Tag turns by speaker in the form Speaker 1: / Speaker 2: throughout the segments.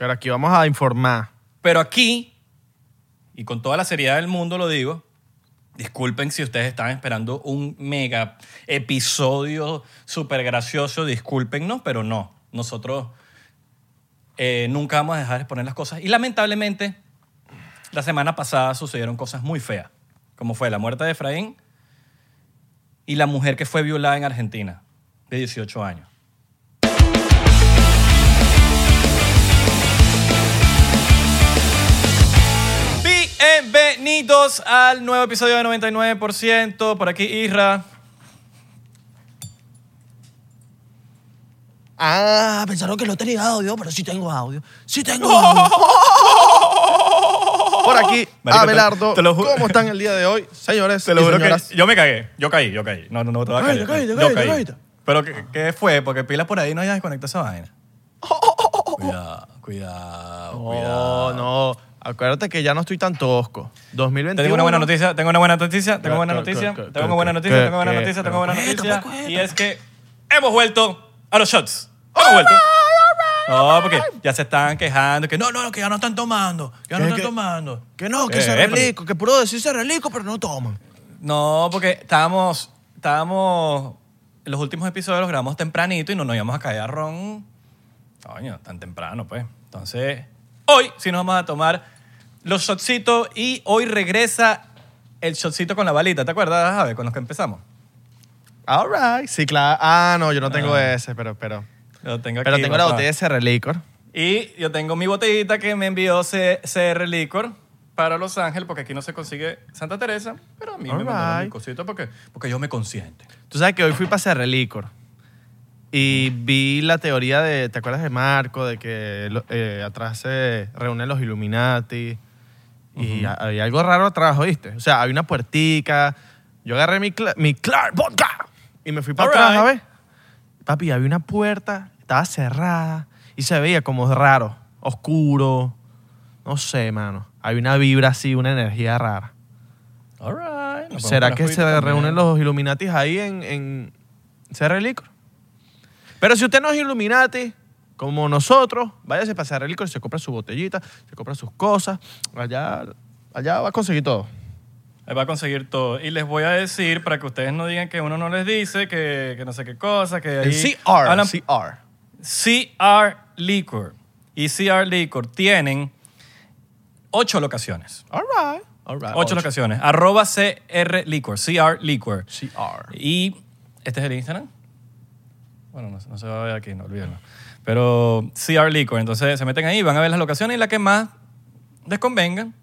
Speaker 1: Pero aquí vamos a informar.
Speaker 2: Pero aquí, y con toda la seriedad del mundo lo digo, disculpen si ustedes estaban esperando un mega episodio súper gracioso, discúlpennos, pero no. Nosotros eh, nunca vamos a dejar de exponer las cosas. Y lamentablemente, la semana pasada sucedieron cosas muy feas, como fue la muerte de Efraín y la mujer que fue violada en Argentina, de 18 años. Bienvenidos al nuevo episodio de 99%. Por aquí, Isra.
Speaker 1: Ah, pensaron que no tenía audio, pero sí tengo audio. Sí tengo audio. Por aquí,
Speaker 2: Marico,
Speaker 1: Abelardo.
Speaker 2: te- lo ju-
Speaker 1: ¿Cómo están el día de hoy, señores
Speaker 2: Te lo
Speaker 1: y
Speaker 2: juro que
Speaker 1: señoras?
Speaker 2: yo me cagué. Yo caí, yo caí. No, no, no te voy a caer.
Speaker 1: caíste,
Speaker 2: Yo
Speaker 1: caíste,
Speaker 2: caí.
Speaker 1: caíste.
Speaker 2: Pero ¿qué, qué fue? Porque pila por ahí no haya desconectado esa vaina. Cuidado, cuidado,
Speaker 1: No,
Speaker 2: cuidado.
Speaker 1: no. Acuérdate que ya no estoy tan tosco. 2021.
Speaker 2: Tengo una buena noticia, tengo una buena noticia, tengo buena
Speaker 1: ¿Qué,
Speaker 2: noticia, tengo
Speaker 1: qué,
Speaker 2: buena noticia, tengo buena noticia, tengo buena noticia. Y es que hemos vuelto a los shots. Hemos vuelto. No, porque ya se estaban quejando que no, no, que ya no están tomando, que ya no
Speaker 1: ¿Qué,
Speaker 2: están tomando.
Speaker 1: Que no, que
Speaker 2: Eh,
Speaker 1: se relico, que puro decirse relico, pero no toman.
Speaker 2: No, porque estábamos, estábamos, en los últimos episodios los grabamos tempranito y no nos íbamos a caer a ron, coño, tan temprano, pues. Entonces, hoy sí nos vamos a tomar los shotcitos y hoy regresa el shotcito con la balita, ¿te acuerdas, Javi, con los que empezamos?
Speaker 1: All right. Sí, claro. Ah, no, yo no tengo
Speaker 2: Ah.
Speaker 1: ese, pero, pero.
Speaker 2: Yo tengo
Speaker 1: Pero
Speaker 2: aquí,
Speaker 1: tengo la
Speaker 2: papá.
Speaker 1: botella de ese relicor.
Speaker 2: Y yo tengo mi botellita que me envió C- CR Licor para Los Ángeles, porque aquí no se consigue Santa Teresa, pero a mí me
Speaker 1: All
Speaker 2: mandaron mi
Speaker 1: right.
Speaker 2: cosito porque, porque yo me consiente.
Speaker 1: Tú sabes que hoy fui para ese relicor. Y vi la teoría de, ¿te acuerdas de Marco? De que eh, atrás se reúnen los Illuminati. Y ha- había algo raro atrás, ¿oíste? O sea, había una puertica. Yo agarré mi, cla- mi Clark Vodka y me fui para atrás,
Speaker 2: right.
Speaker 1: ¿sabes? Papi, había una puerta, estaba cerrada y se veía como raro, oscuro. No sé, mano. Había una vibra así, una energía rara.
Speaker 2: All right.
Speaker 1: ¿Será que se reúnen los Illuminati ahí en, en CR Licor? Pero si usted no es Illuminati, como nosotros, váyase para CR Licor y se compra su botellita, se compra sus cosas. Allá, allá va a conseguir todo.
Speaker 2: Ahí va a conseguir todo. Y les voy a decir, para que ustedes no digan que uno no les dice, que, que no sé qué cosa, que
Speaker 1: El
Speaker 2: ahí
Speaker 1: CR,
Speaker 2: hablan-
Speaker 1: CR.
Speaker 2: CR Liquor. Y CR Liquor tienen ocho locaciones.
Speaker 1: All right. All right.
Speaker 2: Ocho locaciones. Arroba CR Liquor. CR Liquor.
Speaker 1: CR.
Speaker 2: Y este es el Instagram. Bueno, no, no se va a ver aquí, no olvídenlo. Pero CR Liquor. Entonces se meten ahí, van a ver las locaciones y la que más les convengan.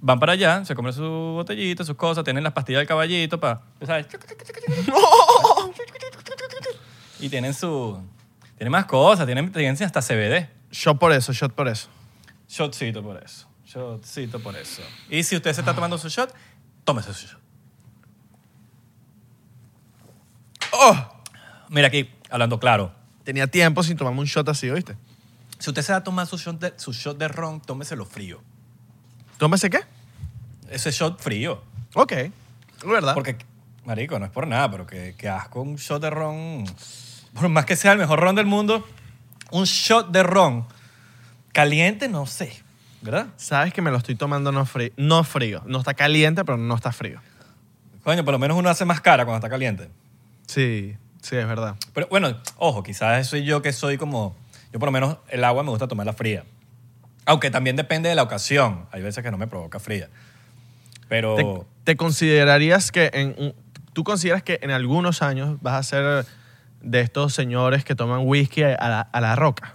Speaker 2: Van para allá, se compran su botellita, sus cosas, tienen las pastillas del caballito para, ¿sabes? Y tienen su... Tienen más cosas, tienen, tienen hasta CBD.
Speaker 1: Shot por eso, shot por eso.
Speaker 2: Shotcito por eso. Shotcito por eso. Y si usted se está tomando su shot, tómese su shot.
Speaker 1: Oh,
Speaker 2: Mira aquí, hablando claro.
Speaker 1: tenía tiempo sin tomarme un shot así, ¿oíste?
Speaker 2: Si usted se va a tomar su shot de, su shot de ron, tómeselo frío.
Speaker 1: ¿Tómese qué?
Speaker 2: Ese shot frío.
Speaker 1: Ok. Es verdad.
Speaker 2: Porque, marico, no es por nada, pero que, que asco un shot de ron. Por más que sea el mejor ron del mundo, un shot de ron caliente, no sé. ¿Verdad?
Speaker 1: Sabes que me lo estoy tomando no frío. No frío. No está caliente, pero no está frío.
Speaker 2: Coño, por lo menos uno hace más cara cuando está caliente.
Speaker 1: Sí, sí, es verdad.
Speaker 2: Pero bueno, ojo, quizás soy yo que soy como. Yo, por lo menos, el agua me gusta tomarla fría. Aunque también depende de la ocasión. Hay veces que no me provoca fría. Pero.
Speaker 1: ¿Te, te considerarías que en tú consideras que en algunos años vas a ser de estos señores que toman whisky a la, a la roca?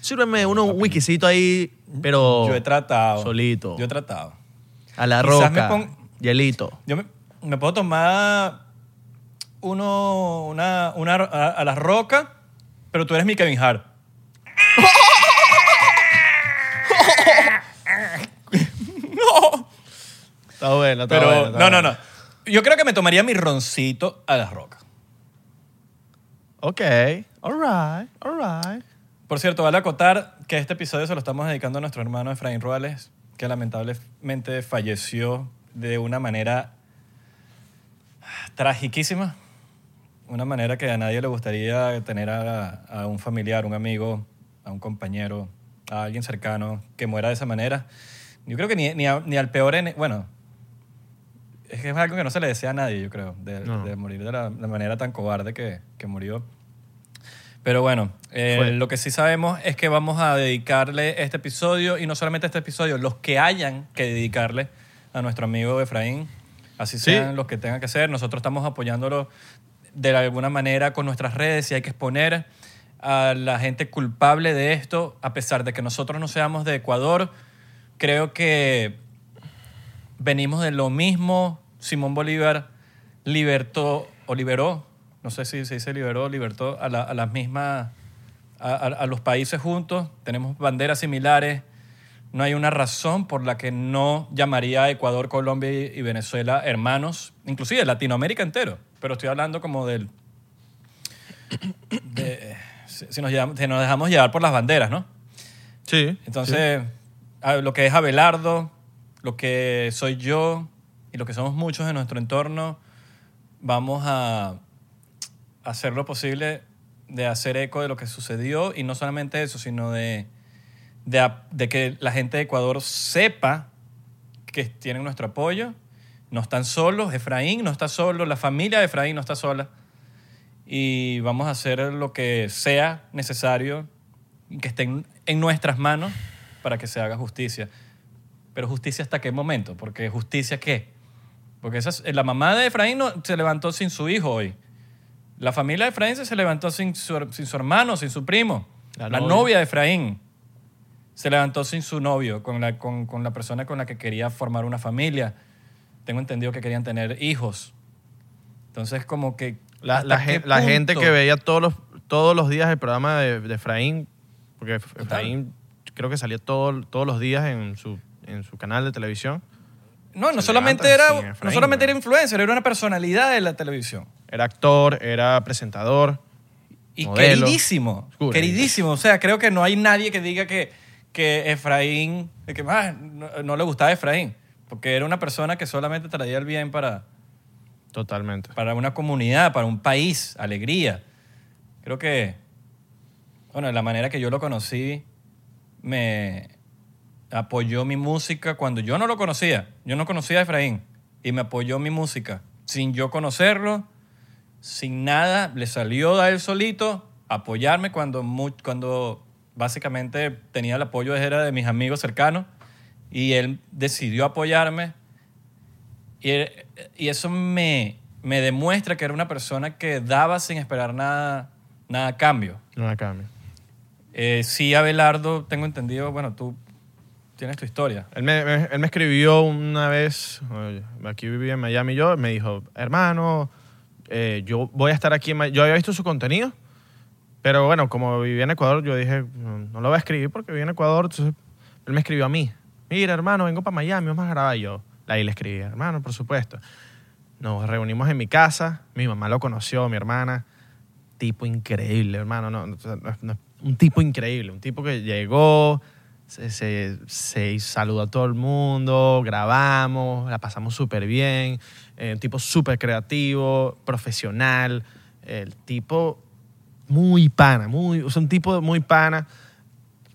Speaker 1: Sírveme uno un whiskycito ahí, pero
Speaker 2: yo he tratado.
Speaker 1: solito.
Speaker 2: Yo he tratado.
Speaker 1: a la
Speaker 2: quizás
Speaker 1: roca,
Speaker 2: pon-
Speaker 1: hielito.
Speaker 2: Yo me, me puedo tomar uno, una, una a, a la roca, pero tú eres mi Kevin Hart. no.
Speaker 1: Está bueno, está
Speaker 2: pero,
Speaker 1: bueno. Está
Speaker 2: no, no, no. Yo creo que me tomaría mi roncito a las rocas.
Speaker 1: Ok, alright, alright.
Speaker 2: Por cierto, vale acotar que este episodio se lo estamos dedicando a nuestro hermano Efraín Ruales, que lamentablemente falleció de una manera tragiquísima. Una manera que a nadie le gustaría tener a, a un familiar, un amigo, a un compañero, a alguien cercano que muera de esa manera. Yo creo que ni, ni, a- ni al peor... bueno, es que es algo que no se le desea a nadie, yo creo, de,
Speaker 1: No.
Speaker 2: de morir de la, manera tan cobarde que, que murió. Pero bueno, eh, lo que sí sabemos es que vamos a dedicarle este episodio, y no solamente este episodio, los que hayan que dedicarle a nuestro amigo Efraín, así
Speaker 1: Sí.
Speaker 2: sean los que tengan que ser. Nosotros estamos apoyándolo de alguna manera con nuestras redes y hay que exponer a la gente culpable de esto, a pesar de que nosotros no seamos de Ecuador. Creo que venimos de lo mismo. Simón Bolívar libertó o liberó, no sé si se dice liberó, libertó a, la- las mismas, a, los países juntos. Tenemos banderas similares. No hay una razón por la que no llamaría a Ecuador, Colombia y Venezuela hermanos, inclusive Latinoamérica entero. Pero estoy hablando como del... de- si, nos, llevamos- si nos dejamos llevar por las banderas, ¿no?
Speaker 1: Sí.
Speaker 2: Entonces, lo que es Abelardo, lo que soy yo y lo que somos muchos en nuestro entorno, vamos a hacer lo posible de hacer eco de lo que sucedió y no solamente eso, sino de, de, de que la gente de Ecuador sepa que tienen nuestro apoyo. No están solos, Efraín no está solo, la familia de Efraín no está sola. Y vamos a hacer lo que sea necesario que esté en, en nuestras manos para que se haga justicia. Pero justicia hasta qué momento? Porque justicia qué? Porque esa es- la mamá de Efraín no- se levantó sin su hijo hoy. La familia de Efraín se levantó sin su, sin su hermano, sin su primo.
Speaker 1: La
Speaker 2: La,
Speaker 1: novia.
Speaker 2: novia. de Efraín se levantó sin su novio, con la, con, con la persona con la que quería formar una familia. Tengo entendido que querían tener hijos. Entonces, como que...
Speaker 1: La,
Speaker 2: ¿hasta
Speaker 1: la gen- la gente que veía todos los, todos los días el programa de, de Efraín, porque Efraín creo que salía todo- todos los días en su, en su canal de televisión,
Speaker 2: No, no solamente, era, no solamente era influencer, era una personalidad de la televisión.
Speaker 1: era actor, era presentador.
Speaker 2: Y
Speaker 1: Modelo.
Speaker 2: queridísimo. Queridísimo. O sea, creo que no hay nadie que diga que, que Efraín, que ah, no, no le gustaba Efraín. Porque era una persona que solamente traía el bien para,
Speaker 1: Totalmente.
Speaker 2: para una comunidad, para un país, alegría. Creo que, bueno, de la manera que yo lo conocí, me apoyó mi música cuando yo no lo conocía. Yo no conocía a Efraín y me apoyó mi música. Sin yo conocerlo, sin nada, le salió a él solito apoyarme cuando, mu- cuando básicamente tenía el apoyo era de mis amigos cercanos y él decidió apoyarme y, y eso me, me demuestra que era una persona que daba sin esperar nada, nada a cambio.
Speaker 1: No la cambio.
Speaker 2: Eh, sí, Abelardo, tengo entendido, bueno, tú tienes tu historia.
Speaker 1: Él me, me- él me escribió una vez, aquí vivía en Miami yo, me dijo, hermano, eh, yo voy a estar aquí en Miami. Yo había visto su contenido, pero bueno, como vivía en Ecuador, yo dije, no, no lo voy a escribir porque vivía en Ecuador. Entonces, él me escribió a mí, mira, hermano, vengo para Miami, vamos a grabar. Yo, ahí le escribí, hermano, por supuesto. Nos reunimos en mi casa, mi mamá lo conoció, mi hermana. Tipo increíble, hermano. No, no, no, un tipo increíble, un tipo que llegó, se, se, saludó a todo el mundo, grabamos, la pasamos súper bien. eh, un tipo súper creativo, profesional. El tipo muy pana, muy, o un tipo muy pana.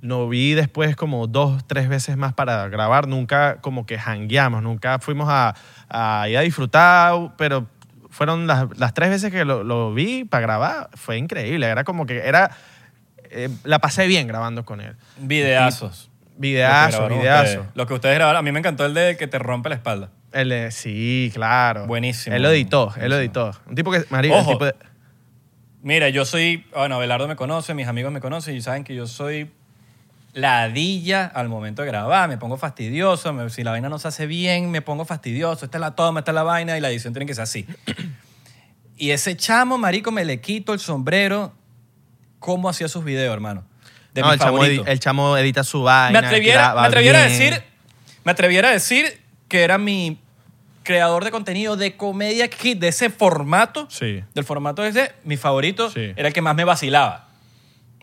Speaker 1: Lo vi después como dos, tres veces más para grabar. Nunca como que hangueamos, nunca fuimos a, a ir a disfrutar, pero fueron las, las tres veces que lo, lo vi para grabar. Fue increíble. Era como que era... eh, la pasé bien grabando con él.
Speaker 2: Videazos.
Speaker 1: Videazo,
Speaker 2: Lo que grabaron
Speaker 1: videazo.
Speaker 2: ustedes. Lo que ustedes grabaron. A mí me encantó el de que te rompe la espalda.
Speaker 1: Eh, sí, claro.
Speaker 2: Buenísimo.
Speaker 1: Él lo editó, él lo editó. Un tipo que... Marico, el
Speaker 2: Ojo.
Speaker 1: tipo de-
Speaker 2: Mira, yo soy, bueno, Abelardo me conoce, mis amigos me conocen y saben que yo soy ladilla al momento de grabar, me pongo fastidioso, me- si la vaina no se hace bien, me pongo fastidioso, esta es la toma, esta es la vaina y la edición tiene que ser así. y ese chamo, marico, me le quito el sombrero, cómo hacía sus videos, hermano. De
Speaker 1: no,
Speaker 2: mi
Speaker 1: el chamo, el edita su vaina.
Speaker 2: me atreviera,
Speaker 1: graba
Speaker 2: me atreviera a
Speaker 1: bien.
Speaker 2: decir, me atreviera a decir que era mi creador de contenido de comedia kid, de ese formato,
Speaker 1: Sí.
Speaker 2: del formato ese, mi favorito
Speaker 1: Sí.
Speaker 2: era el que más me vacilaba.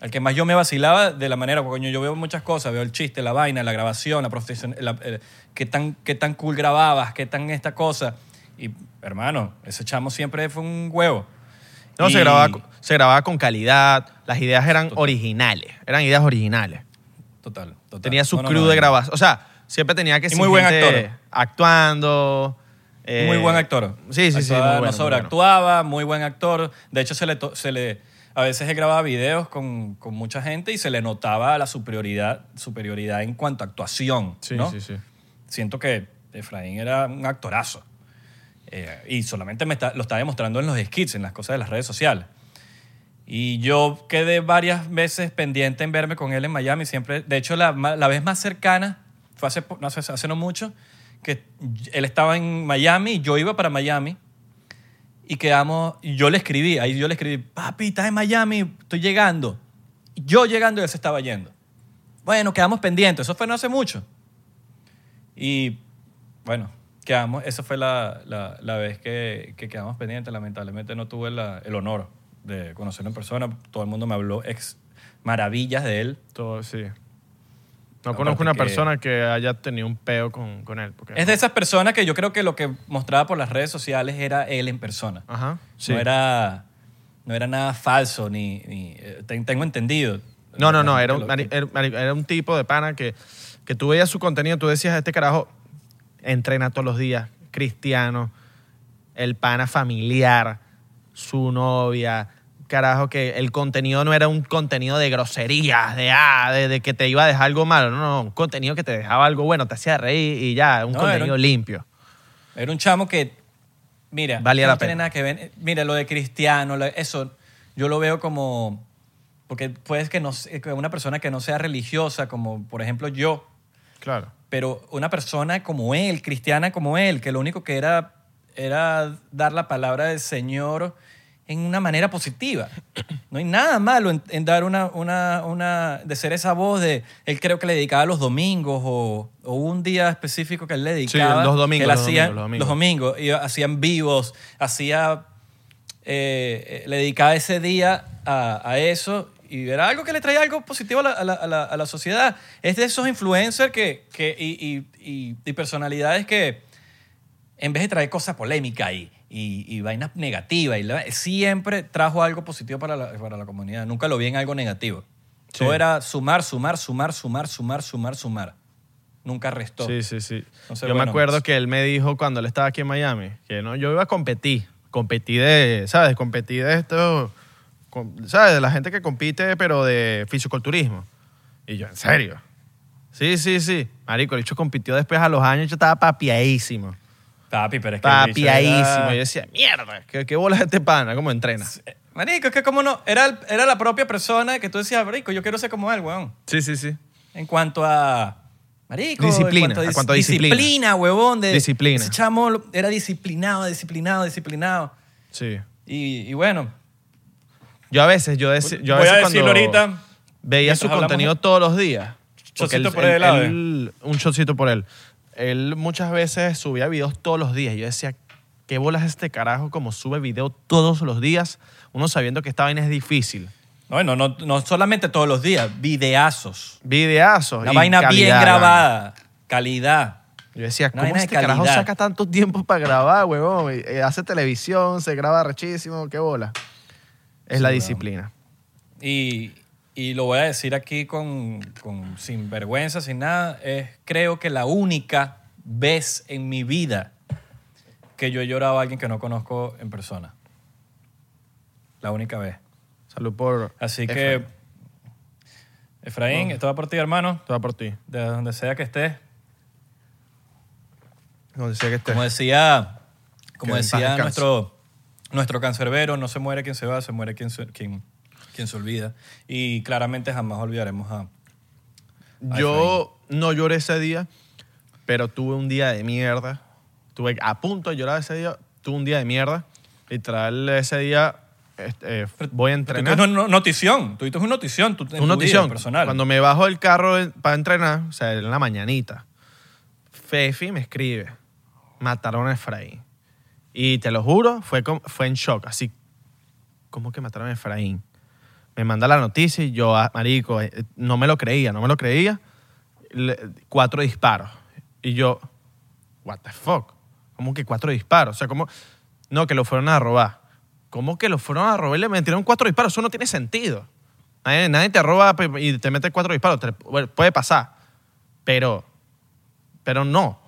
Speaker 2: El que más yo me vacilaba de la manera, porque coño, yo veo muchas cosas, veo el chiste, la vaina, la grabación, la profesión, la- el- qué, tan, qué tan cool grababas, qué tan esta cosa. Y, hermano, ese chamo siempre fue un huevo.
Speaker 1: No,
Speaker 2: Y-
Speaker 1: se, grababa, con- se grababa con calidad, las ideas eran originales, eran ideas originales.
Speaker 2: Total, total.
Speaker 1: Tenía su
Speaker 2: No,
Speaker 1: crew
Speaker 2: no,
Speaker 1: de grabación. O sea, siempre tenía que ser
Speaker 2: muy buen actor.
Speaker 1: actuando. eh,
Speaker 2: muy buen actor.
Speaker 1: Sí, sí, sí.
Speaker 2: Actuaba,
Speaker 1: muy bueno,
Speaker 2: no
Speaker 1: muy bueno.
Speaker 2: sobreactuaba, muy buen actor. De hecho, se le, se le, a veces él grababa videos con, con mucha gente y se le notaba la superioridad, superioridad en cuanto a actuación.
Speaker 1: Sí,
Speaker 2: ¿no?
Speaker 1: sí, sí.
Speaker 2: Siento que Efraín era un actorazo. Eh, y solamente me está- lo está demostrando en los skits, en las cosas de las redes sociales. Y yo quedé varias veces pendiente en verme con él en Miami. Siempre, de hecho, la, la vez más cercana fue hace, no, hace, hace no mucho, que él estaba en Miami y yo iba para Miami. Y quedamos, yo le escribí, ahí yo le escribí, papi, estás en Miami, estoy llegando. Yo llegando y él se estaba yendo. Bueno, quedamos pendientes, eso fue no hace mucho. Y bueno, quedamos, esa fue la, la- la vez que, que quedamos pendientes. Lamentablemente no tuve el honor de conocerlo en persona. Todo el mundo me habló ex maravillas de él.
Speaker 1: Todo, sí. No conozco una
Speaker 2: que-
Speaker 1: persona que haya tenido un peo con, con él. porque-
Speaker 2: Es de esas personas que yo creo que lo que mostraba por las redes sociales era él en persona.
Speaker 1: Ajá. Sí.
Speaker 2: No, era, no era nada falso, ni, ni- eh, ten- tengo entendido.
Speaker 1: No, no, no. Era un, era un tipo de pana que, que tú veías su contenido, tú decías, este carajo entrena todos los días, cristiano, el pana familiar, su novia, carajo, que el contenido no era un contenido de groserías, de, ah, de, de que te iba a dejar algo malo, no, no, un contenido que te dejaba algo bueno, te hacía reír y ya, un
Speaker 2: No, era
Speaker 1: contenido
Speaker 2: un-
Speaker 1: limpio.
Speaker 2: Era un chamo que, mira,
Speaker 1: Valía
Speaker 2: no
Speaker 1: la
Speaker 2: tiene
Speaker 1: pena.
Speaker 2: nada que ver. Mira, lo de cristiano, eso yo lo veo como, porque puedes que, no, que una persona que no sea religiosa, como por ejemplo yo,
Speaker 1: Claro.
Speaker 2: pero una persona como él, cristiana como él, que lo único que era era dar la palabra del Señor en una manera positiva. No hay nada malo en, en dar una, una, una, de ser esa voz de, él creo que le dedicaba los domingos o, o un día específico que él le
Speaker 1: Sí,
Speaker 2: dedicaba.
Speaker 1: los domingos,
Speaker 2: que él
Speaker 1: los
Speaker 2: hacía-
Speaker 1: domingos, los domingos.
Speaker 2: los domingos, y hacían vivos, hacía, eh, eh, le dedicaba ese día a, a eso y era algo que le traía algo positivo a la, a la- a la- sociedad. Es de esos influencers que, que, y, y- y- y personalidades que en vez de traer cosas polémicas y, y, y vainas negativas, y la- siempre trajo algo positivo para la, para la comunidad. Nunca lo vi en algo negativo.
Speaker 1: Sí.
Speaker 2: Todo era sumar, sumar, sumar, sumar, sumar, sumar, sumar. Nunca restó.
Speaker 1: Sí, sí, sí.
Speaker 2: Entonces,
Speaker 1: yo me
Speaker 2: bueno,
Speaker 1: acuerdo
Speaker 2: pues-
Speaker 1: que él me dijo cuando él estaba aquí en Miami que no, yo iba a competir. Competí de, ¿sabes? Competí de esto, con- ¿sabes? De la gente que compite, pero de fisiculturismo. Y yo, ¿en serio? Sí, sí, sí. Marico, el hecho compitió después a los años, yo estaba papiadísimo.
Speaker 2: Papi, pero es que el bicho
Speaker 1: Papiadísimo.
Speaker 2: era-
Speaker 1: Yo decía, mierda, ¿qué, qué bolas este pana? ¿Cómo entrena?
Speaker 2: Marico, es que como no, era, el- era la propia persona que tú decías, Marico, yo quiero ser como él, weón.
Speaker 1: Sí, sí, sí.
Speaker 2: En cuanto a. Marico,
Speaker 1: Disciplina,
Speaker 2: en cuanto
Speaker 1: a
Speaker 2: dis-
Speaker 1: cuanto a disciplina.
Speaker 2: Disciplina, huevón. De,
Speaker 1: Disciplina.
Speaker 2: Ese chamo era disciplinado, disciplinado, disciplinado.
Speaker 1: Sí.
Speaker 2: Y, y bueno,
Speaker 1: Yo a veces, yo, deci- yo a
Speaker 2: voy
Speaker 1: veces
Speaker 2: a decirlo
Speaker 1: cuando
Speaker 2: ahorita.
Speaker 1: veía su contenido todos los días.
Speaker 2: Chocito por él, ¿eh?
Speaker 1: él- Un chocito por él. Él muchas veces subía videos todos los días. Yo decía, ¿qué bolas este carajo como sube video todos los días? Uno sabiendo que esta vaina es difícil.
Speaker 2: Bueno, no, no solamente todos los días, videazos.
Speaker 1: Videazos. Y
Speaker 2: vaina bien grabada, calidad.
Speaker 1: Yo decía,
Speaker 2: Una
Speaker 1: ¿cómo
Speaker 2: de
Speaker 1: este carajo saca tanto tiempo para grabar, huevón? Eh, hace televisión, se graba rechísimo, qué bola. Es
Speaker 2: Sí,
Speaker 1: la disciplina.
Speaker 2: Y, y lo voy a decir aquí con, con- sin vergüenza, sin nada. Es creo que la única vez en mi vida que yo he llorado a alguien que no conozco en persona. La única vez.
Speaker 1: Salud por.
Speaker 2: Así que, Efraín, esto va por ti, hermano.
Speaker 1: Todo por ti.
Speaker 2: De donde sea que estés.
Speaker 1: Donde sea que estés.
Speaker 2: Como decía, como
Speaker 1: Que en paz
Speaker 2: decía
Speaker 1: descanse.
Speaker 2: nuestro, nuestro cancerbero, no se muere quien se va, se muere quien se, quien, quien se olvida. Y claramente jamás olvidaremos a...
Speaker 1: Yo no lloré ese día, pero tuve un día de mierda. Tuve a punto de llorar ese día, tuve un día de mierda. Literal, ese día este, eh, voy a
Speaker 2: Tú
Speaker 1: entrenar.
Speaker 2: tienes una notición, tú tienes una notición, tú,
Speaker 1: Una notición.
Speaker 2: personal.
Speaker 1: Cuando me bajo del carro en- para entrenar, o sea, en la mañanita, Fefi me escribe. mataron a Efraín. Y te lo juro, fue, fue en shock. Así, ¿cómo que mataron a Efraín? Me manda la noticia y yo, ah, marico, eh, no me lo creía, no me lo creía. Cuatro disparos. Y yo, what the fuck? ¿Cómo que cuatro disparos? O sea, ¿cómo? No, que lo fueron a robar. ¿Cómo que lo fueron a robar y le metieron cuatro disparos? Eso no tiene sentido. Nadie, nadie te roba y te mete cuatro disparos. Puede pasar. Pero, pero no.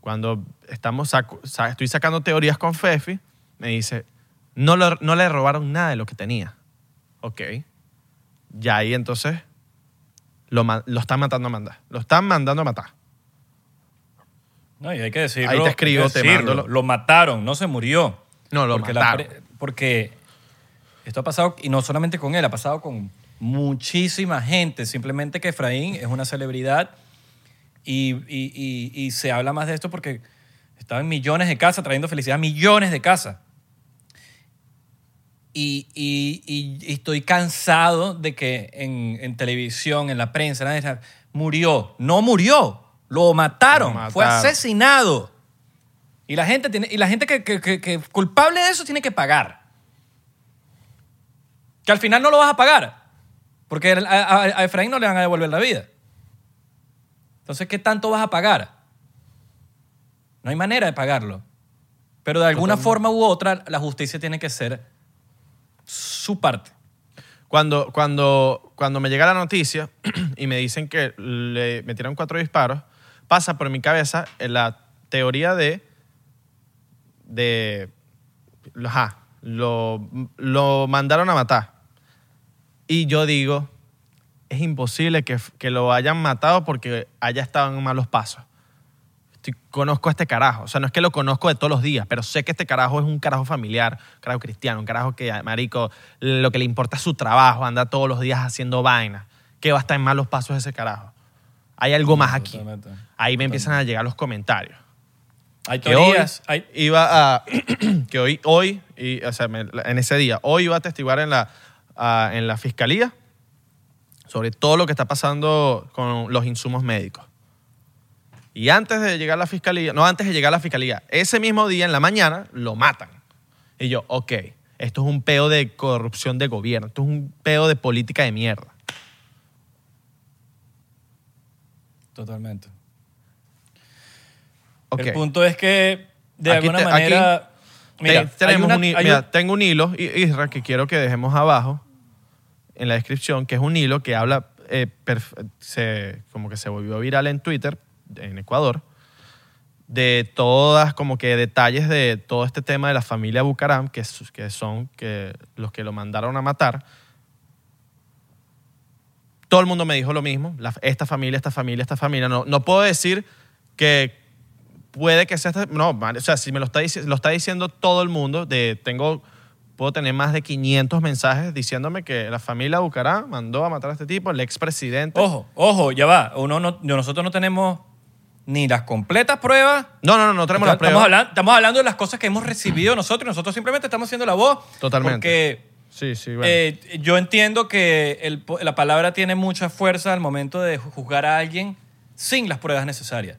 Speaker 1: Cuando estamos saco- sa- estoy sacando teorías con Fefi, me dice, no, no le robaron nada de lo que tenía. Ok. Ya ahí entonces lo, lo están matando a mandar. Lo están mandando a matar.
Speaker 2: No, y hay que decirlo.
Speaker 1: Ahí te escribo, te mando lo-
Speaker 2: Lo mataron, no se murió.
Speaker 1: No, lo
Speaker 2: porque
Speaker 1: mataron.
Speaker 2: porque esto ha pasado, y no solamente con él, ha pasado con muchísima gente. Simplemente que Efraín es una celebridad y, y- y- y se habla más de esto porque estaba en millones de casas, trayendo felicidad a millones de casas. Y, y- y- y estoy cansado de que en, en televisión, en la prensa, nadie murió. No murió, lo mataron,
Speaker 1: Lo
Speaker 2: fue asesinado. Y la gente, tiene, y la gente que, que- que- que culpable de eso tiene que pagar. Que al final no lo vas a pagar. Porque a, a- a Efraín no le van a devolver la vida. Entonces, ¿qué tanto vas a pagar? No hay manera de pagarlo. Pero de alguna forma u otra, la justicia tiene que ser su parte.
Speaker 1: Cuando, cuando, cuando me llega la noticia y me dicen que le metieron cuatro disparos, pasa por mi cabeza en la teoría de. de. Lo, lo mandaron a matar. Y yo digo, es imposible que, que lo hayan matado porque haya estado en malos pasos. Estoy- conozco a este carajo. O sea, no es que lo conozco de todos los días, pero sé que este carajo es un carajo familiar, un carajo cristiano, un carajo que, marico, lo que le importa es su trabajo, anda todos los días haciendo vainas. Que va a estar en malos pasos ese carajo. Hay algo más aquí.
Speaker 2: Totalmente.
Speaker 1: Ahí me empiezan a llegar los comentarios.
Speaker 2: Hay
Speaker 1: Que hoy
Speaker 2: teorías, hay,
Speaker 1: iba a. que hoy, hoy y, o sea, me- en ese día, hoy iba a testiguar en la, en la fiscalía sobre todo lo que está pasando con los insumos médicos. Y antes de llegar a la fiscalía, no antes de llegar a la fiscalía, ese mismo día en la mañana lo matan. Y yo, ok, esto es un peo de corrupción de gobierno, esto es un peo de política de mierda.
Speaker 2: Totalmente. El punto es que, de
Speaker 1: Aquí
Speaker 2: alguna
Speaker 1: te-
Speaker 2: manera.
Speaker 1: Te-
Speaker 2: Mira,
Speaker 1: tenemos
Speaker 2: una-
Speaker 1: un mira,
Speaker 2: un-
Speaker 1: tengo un hilo, Isra, que quiero que dejemos abajo en la descripción, que es un hilo que habla, eh, se, como que se volvió viral en Twitter, en Ecuador, de todas, como que detalles de todo este tema de la familia Bucaram, que, que son que los que lo mandaron a matar. Todo el mundo me dijo lo mismo, esta familia, esta familia, esta familia. No, no puedo decir que puede que sea esta- no o sea si me lo está, lo está diciendo todo el mundo de tengo puedo tener más de 500 mensajes diciéndome que la familia Bucaram mandó a matar a este tipo el expresidente
Speaker 2: Ojo, ojo, ya va. Uno no, nosotros no tenemos ni las completas pruebas.
Speaker 1: no no no no tenemos la
Speaker 2: estamos,
Speaker 1: prueba
Speaker 2: hablando, estamos hablando de las cosas que hemos recibido nosotros. Nosotros simplemente estamos haciendo la voz.
Speaker 1: Totalmente.
Speaker 2: Porque
Speaker 1: sí sí bueno.
Speaker 2: eh, yo entiendo que el la palabra tiene mucha fuerza al momento de juzgar a alguien sin las pruebas necesarias.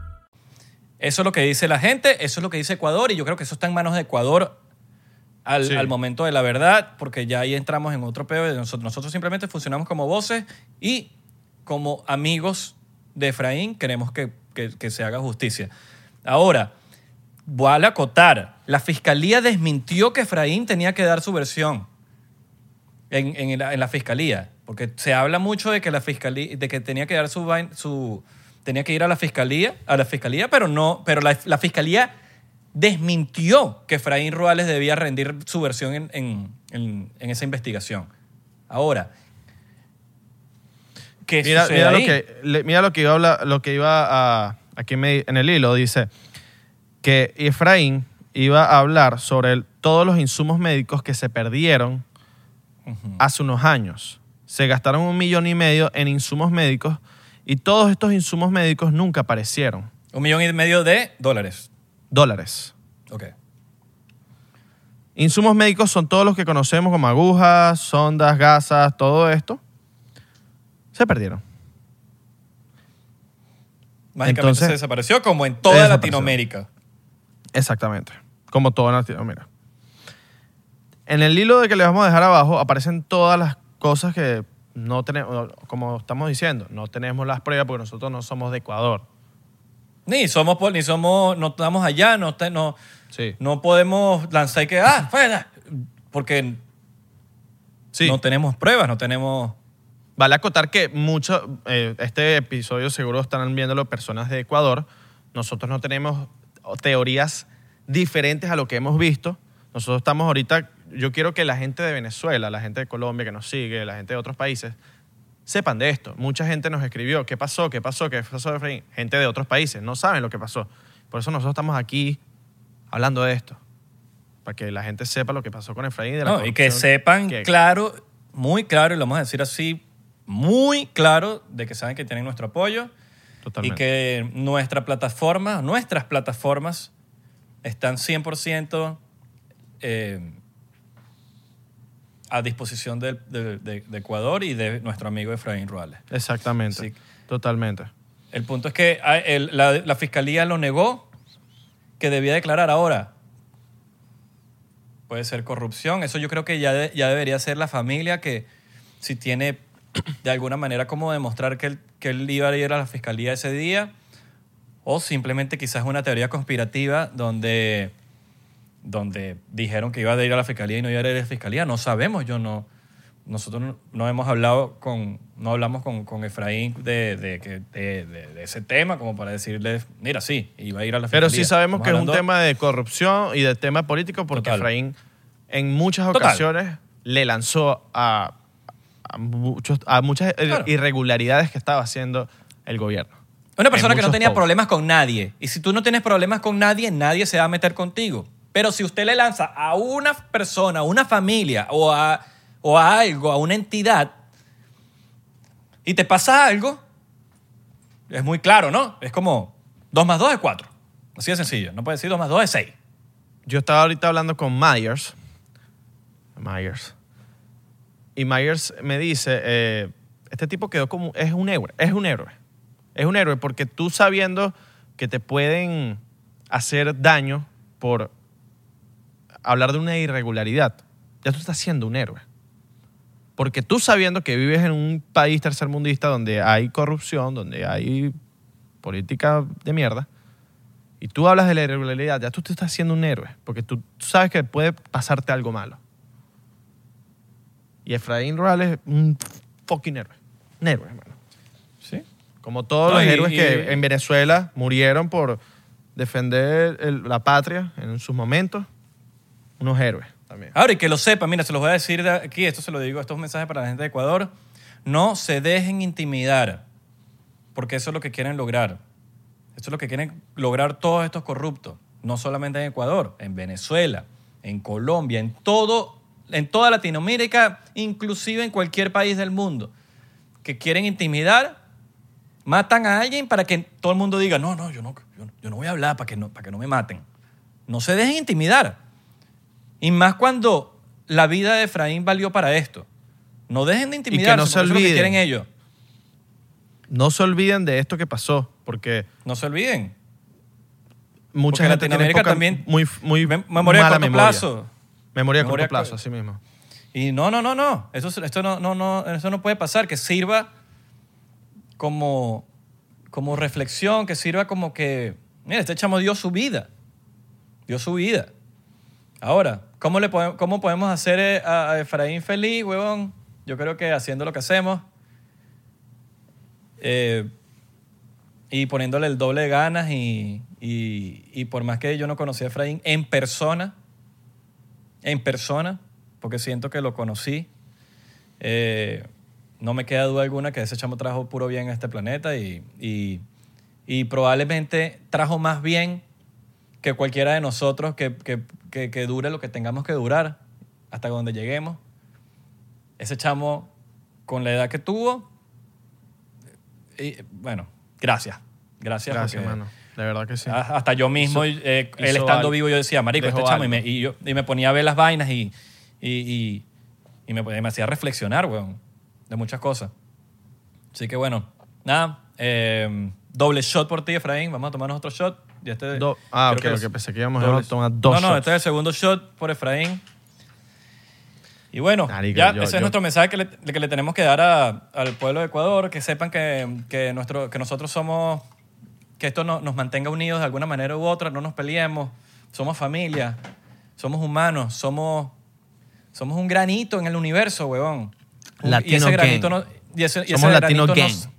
Speaker 2: Eso es lo que dice la gente, eso es lo que dice Ecuador y yo creo que eso está en manos de Ecuador al,
Speaker 1: Sí.
Speaker 2: al momento de la verdad, porque ya ahí entramos en otro peo. Nosotros, nosotros simplemente funcionamos como voces y como amigos de Efraín queremos que, que- que se haga justicia. Ahora, voy a acotar, la fiscalía desmintió que Efraín tenía que dar su versión en, en la, en la fiscalía, porque se habla mucho de que la fiscalía, de que tenía que dar su, su tenía que ir a la fiscalía, a la fiscalía, pero no, pero la, la fiscalía desmintió que Efraín Ruales debía rendir su versión en, en- en- en esa investigación. Ahora, ¿qué
Speaker 1: mira,
Speaker 2: sucede
Speaker 1: mira lo
Speaker 2: ahí?
Speaker 1: que le- mira lo que iba a hablar- lo que iba a aquí me- en el hilo dice que Efraín iba a hablar sobre el- todos los insumos médicos que se perdieron hace unos años. Se gastaron un millón y medio en insumos médicos y todos estos insumos médicos nunca aparecieron.
Speaker 2: Un millón y medio de dólares.
Speaker 1: Dólares.
Speaker 2: Ok.
Speaker 1: Insumos médicos son todos los que conocemos como agujas, sondas, gasas, todo esto. Se perdieron.
Speaker 2: Mágicamente
Speaker 1: Entonces,
Speaker 2: se desapareció como en toda. Latinoamérica.
Speaker 1: Exactamente. Como todo en Latinoamérica. En el hilo de que le vamos a dejar abajo aparecen todas las cosas que no tenemos, como estamos diciendo, no tenemos las pruebas porque nosotros no somos de Ecuador.
Speaker 2: Ni somos, ni somos, no estamos allá, no, te- no,
Speaker 1: Sí.
Speaker 2: no podemos lanzar y que, ah, fuera, porque
Speaker 1: Sí.
Speaker 2: no tenemos pruebas, no tenemos...
Speaker 1: Vale acotar que mucho, eh, este episodio seguro están viéndolo personas de Ecuador. Nosotros no tenemos teorías diferentes a lo que hemos visto. Nosotros estamos ahorita, yo quiero que la gente de Venezuela, la gente de Colombia que nos sigue, la gente de otros países, sepan de esto. Mucha gente nos escribió, ¿qué pasó? ¿Qué pasó? ¿Qué pasó? Efraín? Gente de otros países no saben lo que pasó. Por eso nosotros estamos aquí hablando de esto. Para que la gente sepa lo que pasó con Efraín. de la
Speaker 2: No, y que sepan
Speaker 1: que-
Speaker 2: claro, muy claro, y lo vamos a decir así, muy claro, de que saben que tienen nuestro apoyo
Speaker 1: Totalmente.
Speaker 2: y que nuestra plataforma, nuestras plataformas están 100% eh, a disposición de, de- de Ecuador y de nuestro amigo Efraín Ruales.
Speaker 1: Exactamente. Totalmente.
Speaker 2: El punto es que ah, el- la, la fiscalía lo negó, que debía declarar ahora. Puede ser corrupción. Eso yo creo que ya, de- ya debería ser la familia que si tiene de alguna manera como demostrar que él, que él iba a ir a la fiscalía ese día o simplemente quizás una teoría conspirativa donde, donde dijeron que iba a ir a la fiscalía y no iba a ir a la fiscalía. No sabemos, yo no... Nosotros no, no hemos hablado con, no hablamos con, con Efraín de, de, de- de- ese tema como para decirle, mira, sí, iba a ir a la fiscalía.
Speaker 1: Pero sí sabemos
Speaker 2: Estamos
Speaker 1: que es un tema de corrupción y de tema político porque
Speaker 2: Total.
Speaker 1: Efraín en muchas
Speaker 2: Total.
Speaker 1: ocasiones le lanzó a, a, muchos, a muchas
Speaker 2: Claro.
Speaker 1: irregularidades que estaba haciendo el gobierno.
Speaker 2: Una persona que no tenía
Speaker 1: posts.
Speaker 2: problemas con nadie. Y si tú no tienes problemas con nadie, nadie se va a meter contigo. Pero si usted le lanza a una persona, a una familia o a, o a algo, a una entidad, y te pasa algo, es muy claro, ¿no? Es como 2 más 2 es 4. Así de sencillo. No puede decir 2 más 2 es 6.
Speaker 1: Yo estaba ahorita hablando con Myers. Myers. Y Myers me dice, eh, este tipo quedó como, es un héroe, es un héroe. Es un héroe porque tú sabiendo que te pueden hacer daño por hablar de una irregularidad, ya tú estás siendo un héroe. Porque tú sabiendo que vives en un país tercermundista donde hay corrupción, donde hay política de mierda, y tú hablas de la irregularidad, ya tú te estás haciendo un héroe, porque tú, sabes que puede pasarte algo malo. Y Efraín Morales es un fucking héroe. Un héroe, hermano.
Speaker 2: ¿Sí?
Speaker 1: Como todos
Speaker 2: No,
Speaker 1: los
Speaker 2: y-
Speaker 1: héroes
Speaker 2: y-
Speaker 1: que en Venezuela murieron por defender el- la patria en sus momentos, unos héroes también.
Speaker 2: Ahora, y que lo sepan, mira, se los voy a decir de aquí, esto se lo digo, esto es un mensaje para la gente de Ecuador. No se dejen intimidar, porque eso es lo que quieren lograr. Eso es lo que quieren lograr todos estos corruptos, no solamente en Ecuador, en Venezuela, en Colombia, en todo, en toda Latinoamérica, inclusive en cualquier país del mundo, que quieren intimidar, matan a alguien para que todo el mundo diga, no, no, yo no, yo, yo no voy a hablar para que no, para que no me maten. No se dejen intimidar. Y más cuando la vida de Efraín valió para esto. No dejen de intimidarse,
Speaker 1: no se
Speaker 2: porque eso es lo que
Speaker 1: olviden.
Speaker 2: quieren ellos.
Speaker 1: No se olviden de esto que pasó, porque
Speaker 2: No se olviden.
Speaker 1: mucha
Speaker 2: Porque
Speaker 1: gente tiene
Speaker 2: Latinoamérica
Speaker 1: poca-
Speaker 2: también-
Speaker 1: muy, muy
Speaker 2: Mem- memoria a
Speaker 1: mala
Speaker 2: corto
Speaker 1: memoria.
Speaker 2: plazo.
Speaker 1: Memoria a
Speaker 2: Memoria
Speaker 1: corto plazo, así mismo.
Speaker 2: Y no, no, no, no. Eso, esto no, no, no, eso no puede pasar. Que sirva como, como reflexión, que sirva como que, mira, este chamo dio su vida. Dio su vida. Ahora, ¿cómo, le podemos, cómo podemos hacer eh, a, Efraín feliz, huevón? Yo creo que haciendo lo que hacemos eh, y poniéndole el doble de ganas y, y- y por más que yo no conocía a Efraín en persona, en persona, porque siento que lo conocí. Eh, no me queda duda alguna que ese chamo trajo puro bien a este planeta y, y- y probablemente trajo más bien que cualquiera de nosotros que, que, que, que dure lo que tengamos que durar hasta donde lleguemos. Ese chamo, con la edad que tuvo, y, bueno, gracias. Gracias.
Speaker 1: Gracias,
Speaker 2: porque-
Speaker 1: mano. De verdad que sí.
Speaker 2: Hasta yo mismo,
Speaker 1: Hizo-
Speaker 2: eh, él estando
Speaker 1: algo.
Speaker 2: vivo, yo decía, marico,
Speaker 1: Dejó
Speaker 2: este chamo. Y me, y, yo, y me ponía a ver las vainas y, y, y, y me, me hacía reflexionar, weón, de muchas cosas. Así que bueno, nada. eh, doble shot por ti, Efraín. Vamos a tomarnos otro shot. Y este,
Speaker 1: Do- ah, ok,
Speaker 2: que
Speaker 1: ok, pensé que íbamos
Speaker 2: doble-
Speaker 1: a tomar dos
Speaker 2: No, no,
Speaker 1: shots.
Speaker 2: este es el segundo shot por Efraín. Y bueno,
Speaker 1: Marico,
Speaker 2: ya
Speaker 1: yo-
Speaker 2: ese
Speaker 1: yo-
Speaker 2: es nuestro mensaje que le, que le tenemos que dar a- al pueblo de Ecuador, que sepan que, que, nuestro, que nosotros somos, que esto no- nos mantenga unidos de alguna manera u otra, no nos peleemos, somos familia, somos humanos, somos, somos un granito en el universo, huevón. Un- y
Speaker 1: Latino
Speaker 2: ese granito
Speaker 1: gang.
Speaker 2: no- y ese- y
Speaker 1: Somos
Speaker 2: ese
Speaker 1: Latino
Speaker 2: granito
Speaker 1: gang.
Speaker 2: nos-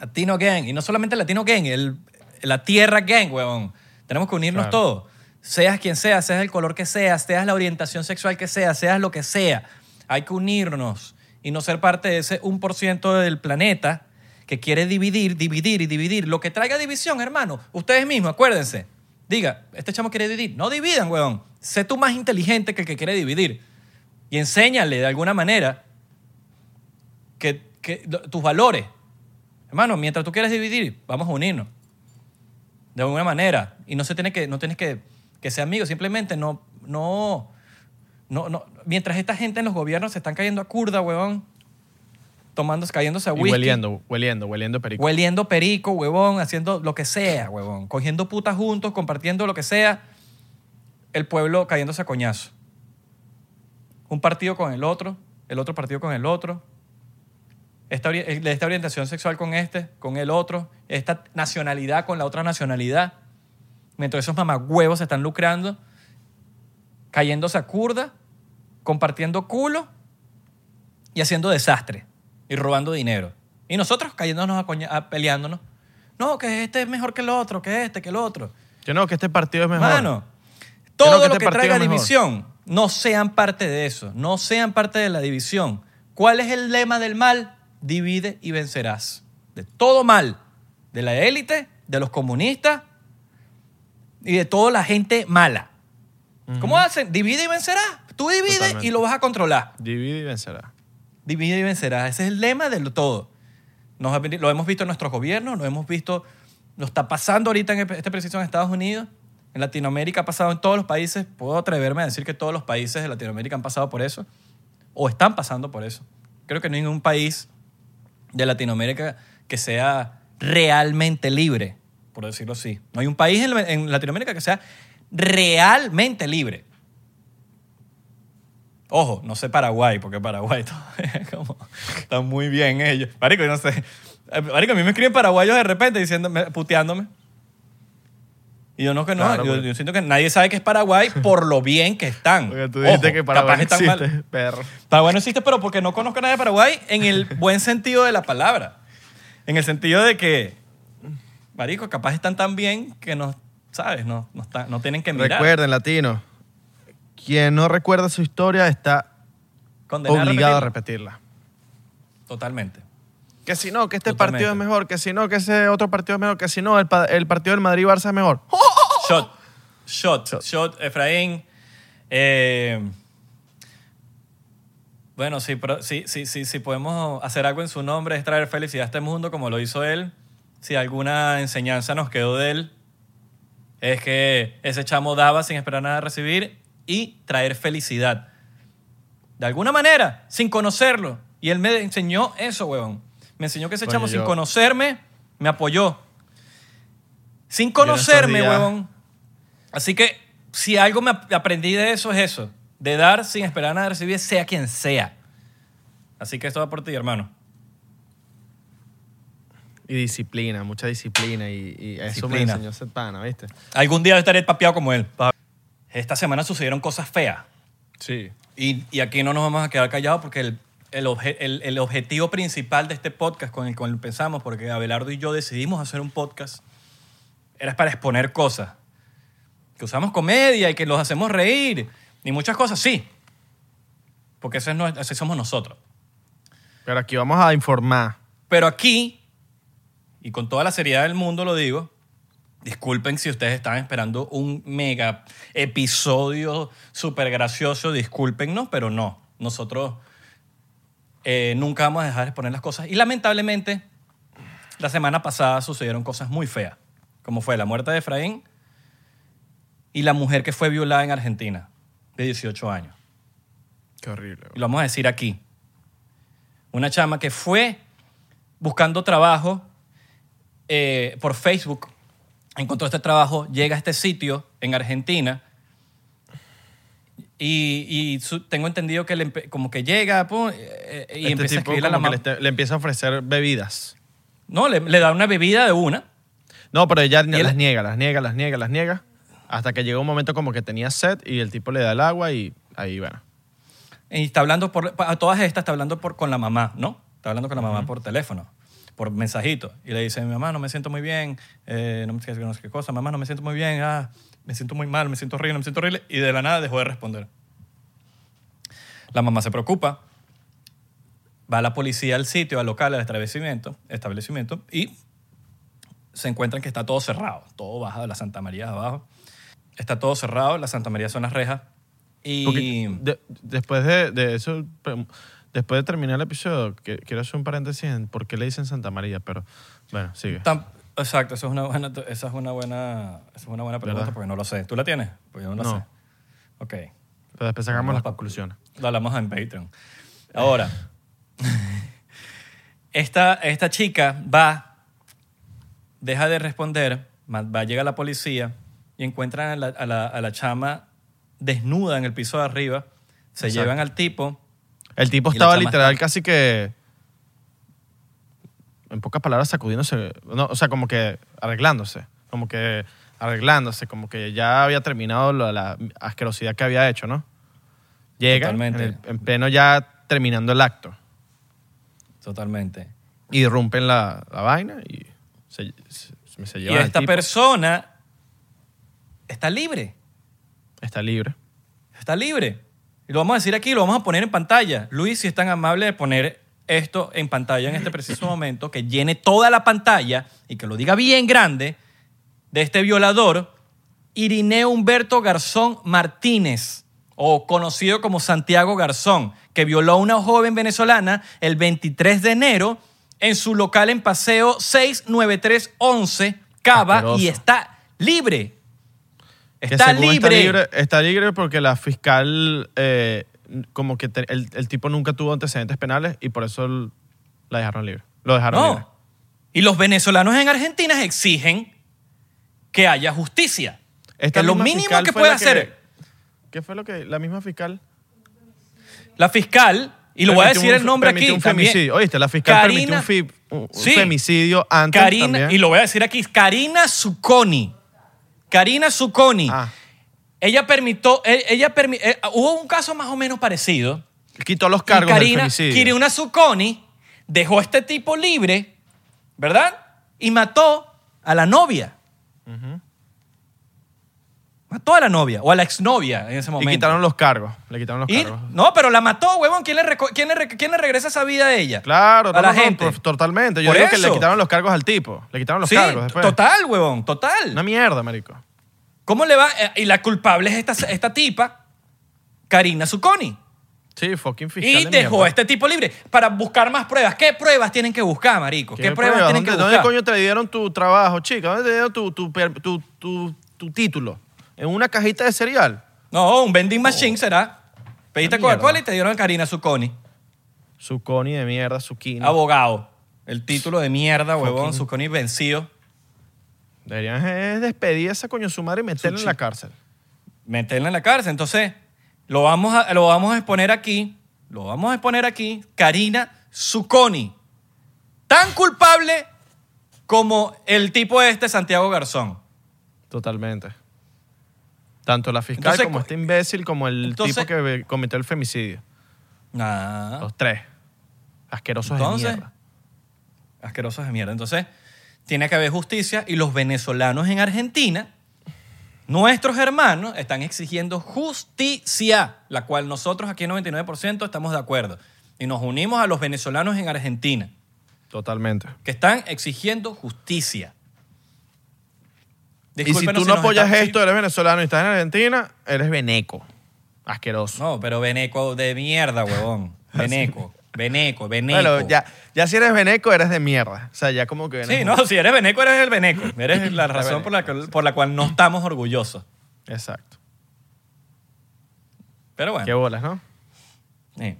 Speaker 2: Latino Gang. Y no solamente Latino Gang, el, la Tierra Gang, huevón. Tenemos que unirnos
Speaker 1: Claro.
Speaker 2: todos. Seas quien seas, seas el color que seas, seas la orientación sexual que sea, seas lo que sea. Hay que unirnos y no ser parte de ese 1% del planeta que quiere dividir, dividir y dividir. Lo que traiga división, hermano. Ustedes mismos, acuérdense. Diga, este chamo quiere dividir. No dividan, huevón. Sé tú más inteligente que el que quiere dividir. Y enséñale de alguna manera que, que- tus valores. Hermano, mientras tú quieres dividir, vamos a unirnos. De alguna manera. Y no se tiene que, no tienes que, que ser amigos, simplemente no, no, no, no. Mientras esta gente en los gobiernos se están cayendo a curda, huevón, tomando, cayéndose a
Speaker 1: Y
Speaker 2: whisky.
Speaker 1: hueliendo, hueliendo, hueliendo perico.
Speaker 2: Hueliendo perico, huevón, haciendo lo que sea, huevón. Cogiendo putas juntos, compartiendo lo que sea. El pueblo cayéndose a coñazo. Un partido con el otro, el otro partido con el otro. Esta, eh, esta orientación sexual con este, con el otro. Esta nacionalidad con la otra nacionalidad. Mientras esos mamagüevos se están lucrando, cayéndose a curda, compartiendo culo y haciendo desastre y robando dinero. Y nosotros cayéndonos a, coña- a peleándonos. No, que este es mejor que el otro, que este, que el otro.
Speaker 1: Que no, que este partido es mejor.
Speaker 2: Mano,
Speaker 1: Que
Speaker 2: todo
Speaker 1: no, que
Speaker 2: lo
Speaker 1: este
Speaker 2: que
Speaker 1: partido
Speaker 2: traiga división, no sean parte de eso. No sean parte de la división. ¿Cuál es el lema del mal? Divide y vencerás. De todo mal. De la élite, de los comunistas y de toda la gente mala. ¿Cómo hacen? Divide y vencerás. Tú divides
Speaker 1: Totalmente.
Speaker 2: y lo vas a controlar.
Speaker 1: Divide y vencerá.
Speaker 2: Divide y vencerás. Ese es el lema de todo. Nos lo hemos visto en nuestros gobiernos, lo hemos visto, lo está pasando ahorita en este preciso en Estados Unidos, en Latinoamérica ha pasado en todos los países. Puedo atreverme a decir que todos los países de Latinoamérica han pasado por eso o están pasando por eso. Creo que no hay ningún país de Latinoamérica que sea realmente libre, por decirlo así. No hay un país en, Latinoamérica que sea realmente libre. Ojo, no sé Paraguay, porque Paraguay como, está muy bien ellos. Marico, yo no sé. Eh, Marico, a mí me escriben paraguayos de repente diciéndome, puteándome. Y yo no, que no.
Speaker 1: Claro,
Speaker 2: yo, siento que nadie sabe que es Paraguay por lo bien que están.
Speaker 1: Porque tú dijiste
Speaker 2: Ojo,
Speaker 1: que Paraguay
Speaker 2: capaz están mal.
Speaker 1: existe, perro.
Speaker 2: Paraguay no existe, pero porque no conozco a nadie de Paraguay en el buen sentido de la palabra. En el sentido de que, marico, capaz están tan bien que no, ¿sabes? No, no, están- no tienen que mirar.
Speaker 1: Recuerden, latino. Quien no recuerda su historia está obligado a
Speaker 2: repetirlo.
Speaker 1: repetirla.
Speaker 2: Totalmente.
Speaker 1: Que si no, que este
Speaker 2: Totalmente.
Speaker 1: partido es mejor, que si no, que ese otro partido es mejor, que si no, el, pa- el partido del Madrid-Barça es mejor.
Speaker 2: Shot. Shot. Shot, Efraín. Eh, bueno, pero sí, sí, sí, sí podemos hacer algo en su nombre, es traer felicidad a este mundo como lo hizo él. Si alguna enseñanza nos quedó de él, es que ese chamo daba sin esperar nada a recibir y traer felicidad. De alguna manera, sin conocerlo. Y él me enseñó eso, huevón. Me enseñó que ese
Speaker 1: Coño,
Speaker 2: chamo, sin
Speaker 1: yo-
Speaker 2: conocerme, me apoyó. Sin
Speaker 1: en estos
Speaker 2: conocerme,
Speaker 1: días-
Speaker 2: huevón. Así que si algo me ap- aprendí de eso es eso. De dar sin esperar nada a recibir, sea quien sea. Así que esto va por ti, hermano.
Speaker 1: Y disciplina, mucha disciplina. Y, y eso me
Speaker 2: Disciplina.
Speaker 1: enseñó ese pana, ¿viste?
Speaker 2: Algún día estaré papeado como él. Esta semana sucedieron cosas feas.
Speaker 1: Sí.
Speaker 2: Y, y aquí no nos vamos a quedar callados porque el, el, obje- el- el objetivo principal de este podcast con el cual empezamos, porque Abelardo y yo decidimos hacer un podcast, era para exponer cosas. Que usamos comedia y que los hacemos reír. Y muchas cosas, sí. Porque ese es así somos nosotros.
Speaker 1: Pero aquí vamos a informar.
Speaker 2: Pero aquí, y con toda la seriedad del mundo lo digo, Disculpen si ustedes estaban esperando un mega episodio súper gracioso, discúlpennos, pero no. Nosotros eh, nunca vamos a dejar de exponer las cosas. Y lamentablemente, la semana pasada sucedieron cosas muy feas, como fue la muerte de Efraín y la mujer que fue violada en Argentina, de 18 años.
Speaker 1: Qué horrible.
Speaker 2: Y lo vamos a decir aquí. Una chama que fue buscando trabajo eh, por Facebook, encontró este trabajo, llega a este sitio en Argentina y, y su- tengo entendido que le como que llega pum, eh, eh, y
Speaker 1: Este
Speaker 2: empieza a
Speaker 1: tipo
Speaker 2: escribirle a la mamá.
Speaker 1: le, le empieza a ofrecer bebidas.
Speaker 2: No, le, le da una bebida de una.
Speaker 1: No, pero ella
Speaker 2: él-
Speaker 1: las niega, las niega, las niega, las niega. Hasta que llega un momento como que tenía sed y el tipo le da el agua y ahí, bueno.
Speaker 2: Y está hablando por, a todas estas está hablando por, con la mamá, ¿no? Está hablando con la mamá por teléfono, por mensajito. Y le dice, mi mamá, no me siento muy bien, eh, no sé qué cosa, mamá, no me siento muy bien, ah, me siento muy mal, me siento horrible, me siento horrible. Y de la nada dejó de responder. La mamá se preocupa, va a la policía al sitio, al local, al establecimiento, establecimiento y se encuentran que está todo cerrado, todo baja de la Santa María abajo. Está todo cerrado, la Santa María son las rejas. Y...
Speaker 1: De- después de, de eso, después de terminar el episodio, que- quiero hacer un paréntesis en por qué le dicen Santa María, pero bueno, sigue.
Speaker 2: Exacto, eso es una buena, esa es una buena, esa es una buena pregunta
Speaker 1: ¿Verdad?
Speaker 2: porque no lo sé. ¿Tú la tienes? Pues yo no,
Speaker 1: No.
Speaker 2: sé. Ok,
Speaker 1: Pero después sacamos las conclusiones.
Speaker 2: lo hablamos en Patreon. Ahora, esta, esta chica va, deja de responder, va, llega la policía y encuentran a la, a la- a la chama desnuda en el piso de arriba. Se
Speaker 1: Exacto.
Speaker 2: llevan al tipo.
Speaker 1: El tipo
Speaker 2: la
Speaker 1: estaba literal
Speaker 2: está-
Speaker 1: casi que, en pocas palabras, sacudiéndose, no, o sea, como que arreglándose, como que arreglándose, como que ya había terminado la asquerosidad que había hecho, ¿no? Llega en,
Speaker 2: Totalmente.
Speaker 1: el- en pleno ya terminando el acto,
Speaker 2: Totalmente.
Speaker 1: irrumpen la, la vaina y se, se, se
Speaker 2: Y
Speaker 1: llevan al
Speaker 2: esta
Speaker 1: tipo.
Speaker 2: persona está libre.
Speaker 1: Está libre.
Speaker 2: Está libre. Y lo vamos a decir aquí, lo vamos a poner en pantalla. Luis, si es tan amable de poner esto en pantalla en este preciso momento, que llene toda la pantalla y que lo diga bien grande, de este violador, Irineo Humberto Garzón Martínez, o conocido como Santiago Garzón, que violó a una joven venezolana el 23 de enero en su local en Paseo 69311, Cava,
Speaker 1: Asqueroso.
Speaker 2: y está libre. Está libre,
Speaker 1: está libre porque la fiscal, eh, como que te- el, el tipo nunca tuvo antecedentes penales y por eso la dejaron libre. Lo dejaron libre.
Speaker 2: No. Y los venezolanos en Argentina exigen que haya justicia.
Speaker 1: Esta
Speaker 2: que lo mínimo que puede hacer
Speaker 1: ¿Qué fue lo que la misma fiscal?
Speaker 2: la fiscal, y lo voy a decir
Speaker 1: un-
Speaker 2: el nombre aquí
Speaker 1: un
Speaker 2: también.
Speaker 1: femicidio. Oíste, la fiscal permitió
Speaker 2: Karina-
Speaker 1: un- un
Speaker 2: Sí.
Speaker 1: femicidio antes
Speaker 2: Karina,
Speaker 1: también.
Speaker 2: y lo voy a decir aquí, Karina Zucconi. Karina Zucconi.
Speaker 1: Ah,
Speaker 2: Ella permitió, eh, ella permi- eh, hubo un caso más o menos parecido.
Speaker 1: quitó los
Speaker 2: Y
Speaker 1: cargos del
Speaker 2: Karina,
Speaker 1: femicidio.
Speaker 2: Karina Zucconi dejó a este tipo libre, ¿verdad? Y mató a la novia. Mató a la novia o a la exnovia en ese
Speaker 1: y
Speaker 2: momento.
Speaker 1: quitaron los cargos. Le quitaron los
Speaker 2: Y-
Speaker 1: cargos.
Speaker 2: no, pero la mató, huevón. ¿Quién le, quién le quién le regresa esa vida a ella?
Speaker 1: Claro,
Speaker 2: a
Speaker 1: no,
Speaker 2: la
Speaker 1: no,
Speaker 2: gente.
Speaker 1: por- totalmente. Yo
Speaker 2: Por
Speaker 1: digo que le
Speaker 2: eso.
Speaker 1: quitaron los cargos al tipo. Le quitaron los
Speaker 2: sí,
Speaker 1: cargos después.
Speaker 2: total, huevón, total.
Speaker 1: Una mierda, marico.
Speaker 2: ¿Cómo le va? Eh, Y la culpable es esta, esta tipa, Karina Zucconi.
Speaker 1: Sí, fucking fiscal
Speaker 2: Y
Speaker 1: de
Speaker 2: dejó
Speaker 1: mierda.
Speaker 2: a este tipo libre para buscar más pruebas. ¿Qué pruebas tienen que buscar, marico? ¿Qué, pruebas, tienen
Speaker 1: ¿Dónde,
Speaker 2: que
Speaker 1: ¿Dónde
Speaker 2: buscar?
Speaker 1: coño te dieron tu trabajo, chica? ¿Dónde te dieron tu, tu, per- tu, tu- tu título? ¿En una cajita de cereal?
Speaker 2: No, un vending machine será. Pediste
Speaker 1: mierda.
Speaker 2: Coca-Cola y te dieron a Karina Zucconi.
Speaker 1: Su coni de mierda, su.
Speaker 2: Abogado. El título de mierda, huevón. Zucconi vencido.
Speaker 1: Deberían es despedir a esa coño su madre y meterla en la cárcel.
Speaker 2: meterla en la cárcel. Entonces, lo vamos a, lo vamos a exponer aquí. Lo vamos a exponer aquí. Karina Zucconi. Tan culpable como el tipo este, Santiago Garzón.
Speaker 1: Totalmente. Tanto la fiscal
Speaker 2: Entonces,
Speaker 1: como este imbécil como el
Speaker 2: entonces-
Speaker 1: tipo que cometió el femicidio.
Speaker 2: Nah.
Speaker 1: Los tres. Asquerosos
Speaker 2: Entonces,
Speaker 1: de mierda.
Speaker 2: Asquerosos de mierda. Entonces, tiene que haber justicia y los venezolanos en Argentina, nuestros hermanos, están exigiendo justicia, la cual nosotros aquí en 99% estamos de acuerdo. Y nos unimos a los venezolanos en Argentina,
Speaker 1: Totalmente.
Speaker 2: que están exigiendo justicia.
Speaker 1: Y si tú no apoyas
Speaker 2: está-
Speaker 1: esto, eres venezolano y estás en Argentina, eres veneco. Asqueroso.
Speaker 2: No, pero veneco de mierda, huevón. Veneco, veneco, veneco.
Speaker 1: Bueno, ya, ya si eres veneco, eres de mierda. O sea, ya como que...
Speaker 2: Sí, no, si eres veneco, eres el veneco. Eres la razón por la, que- por la cual no estamos orgullosos.
Speaker 1: Exacto.
Speaker 2: Pero bueno.
Speaker 1: Qué bolas, ¿no?
Speaker 2: sí.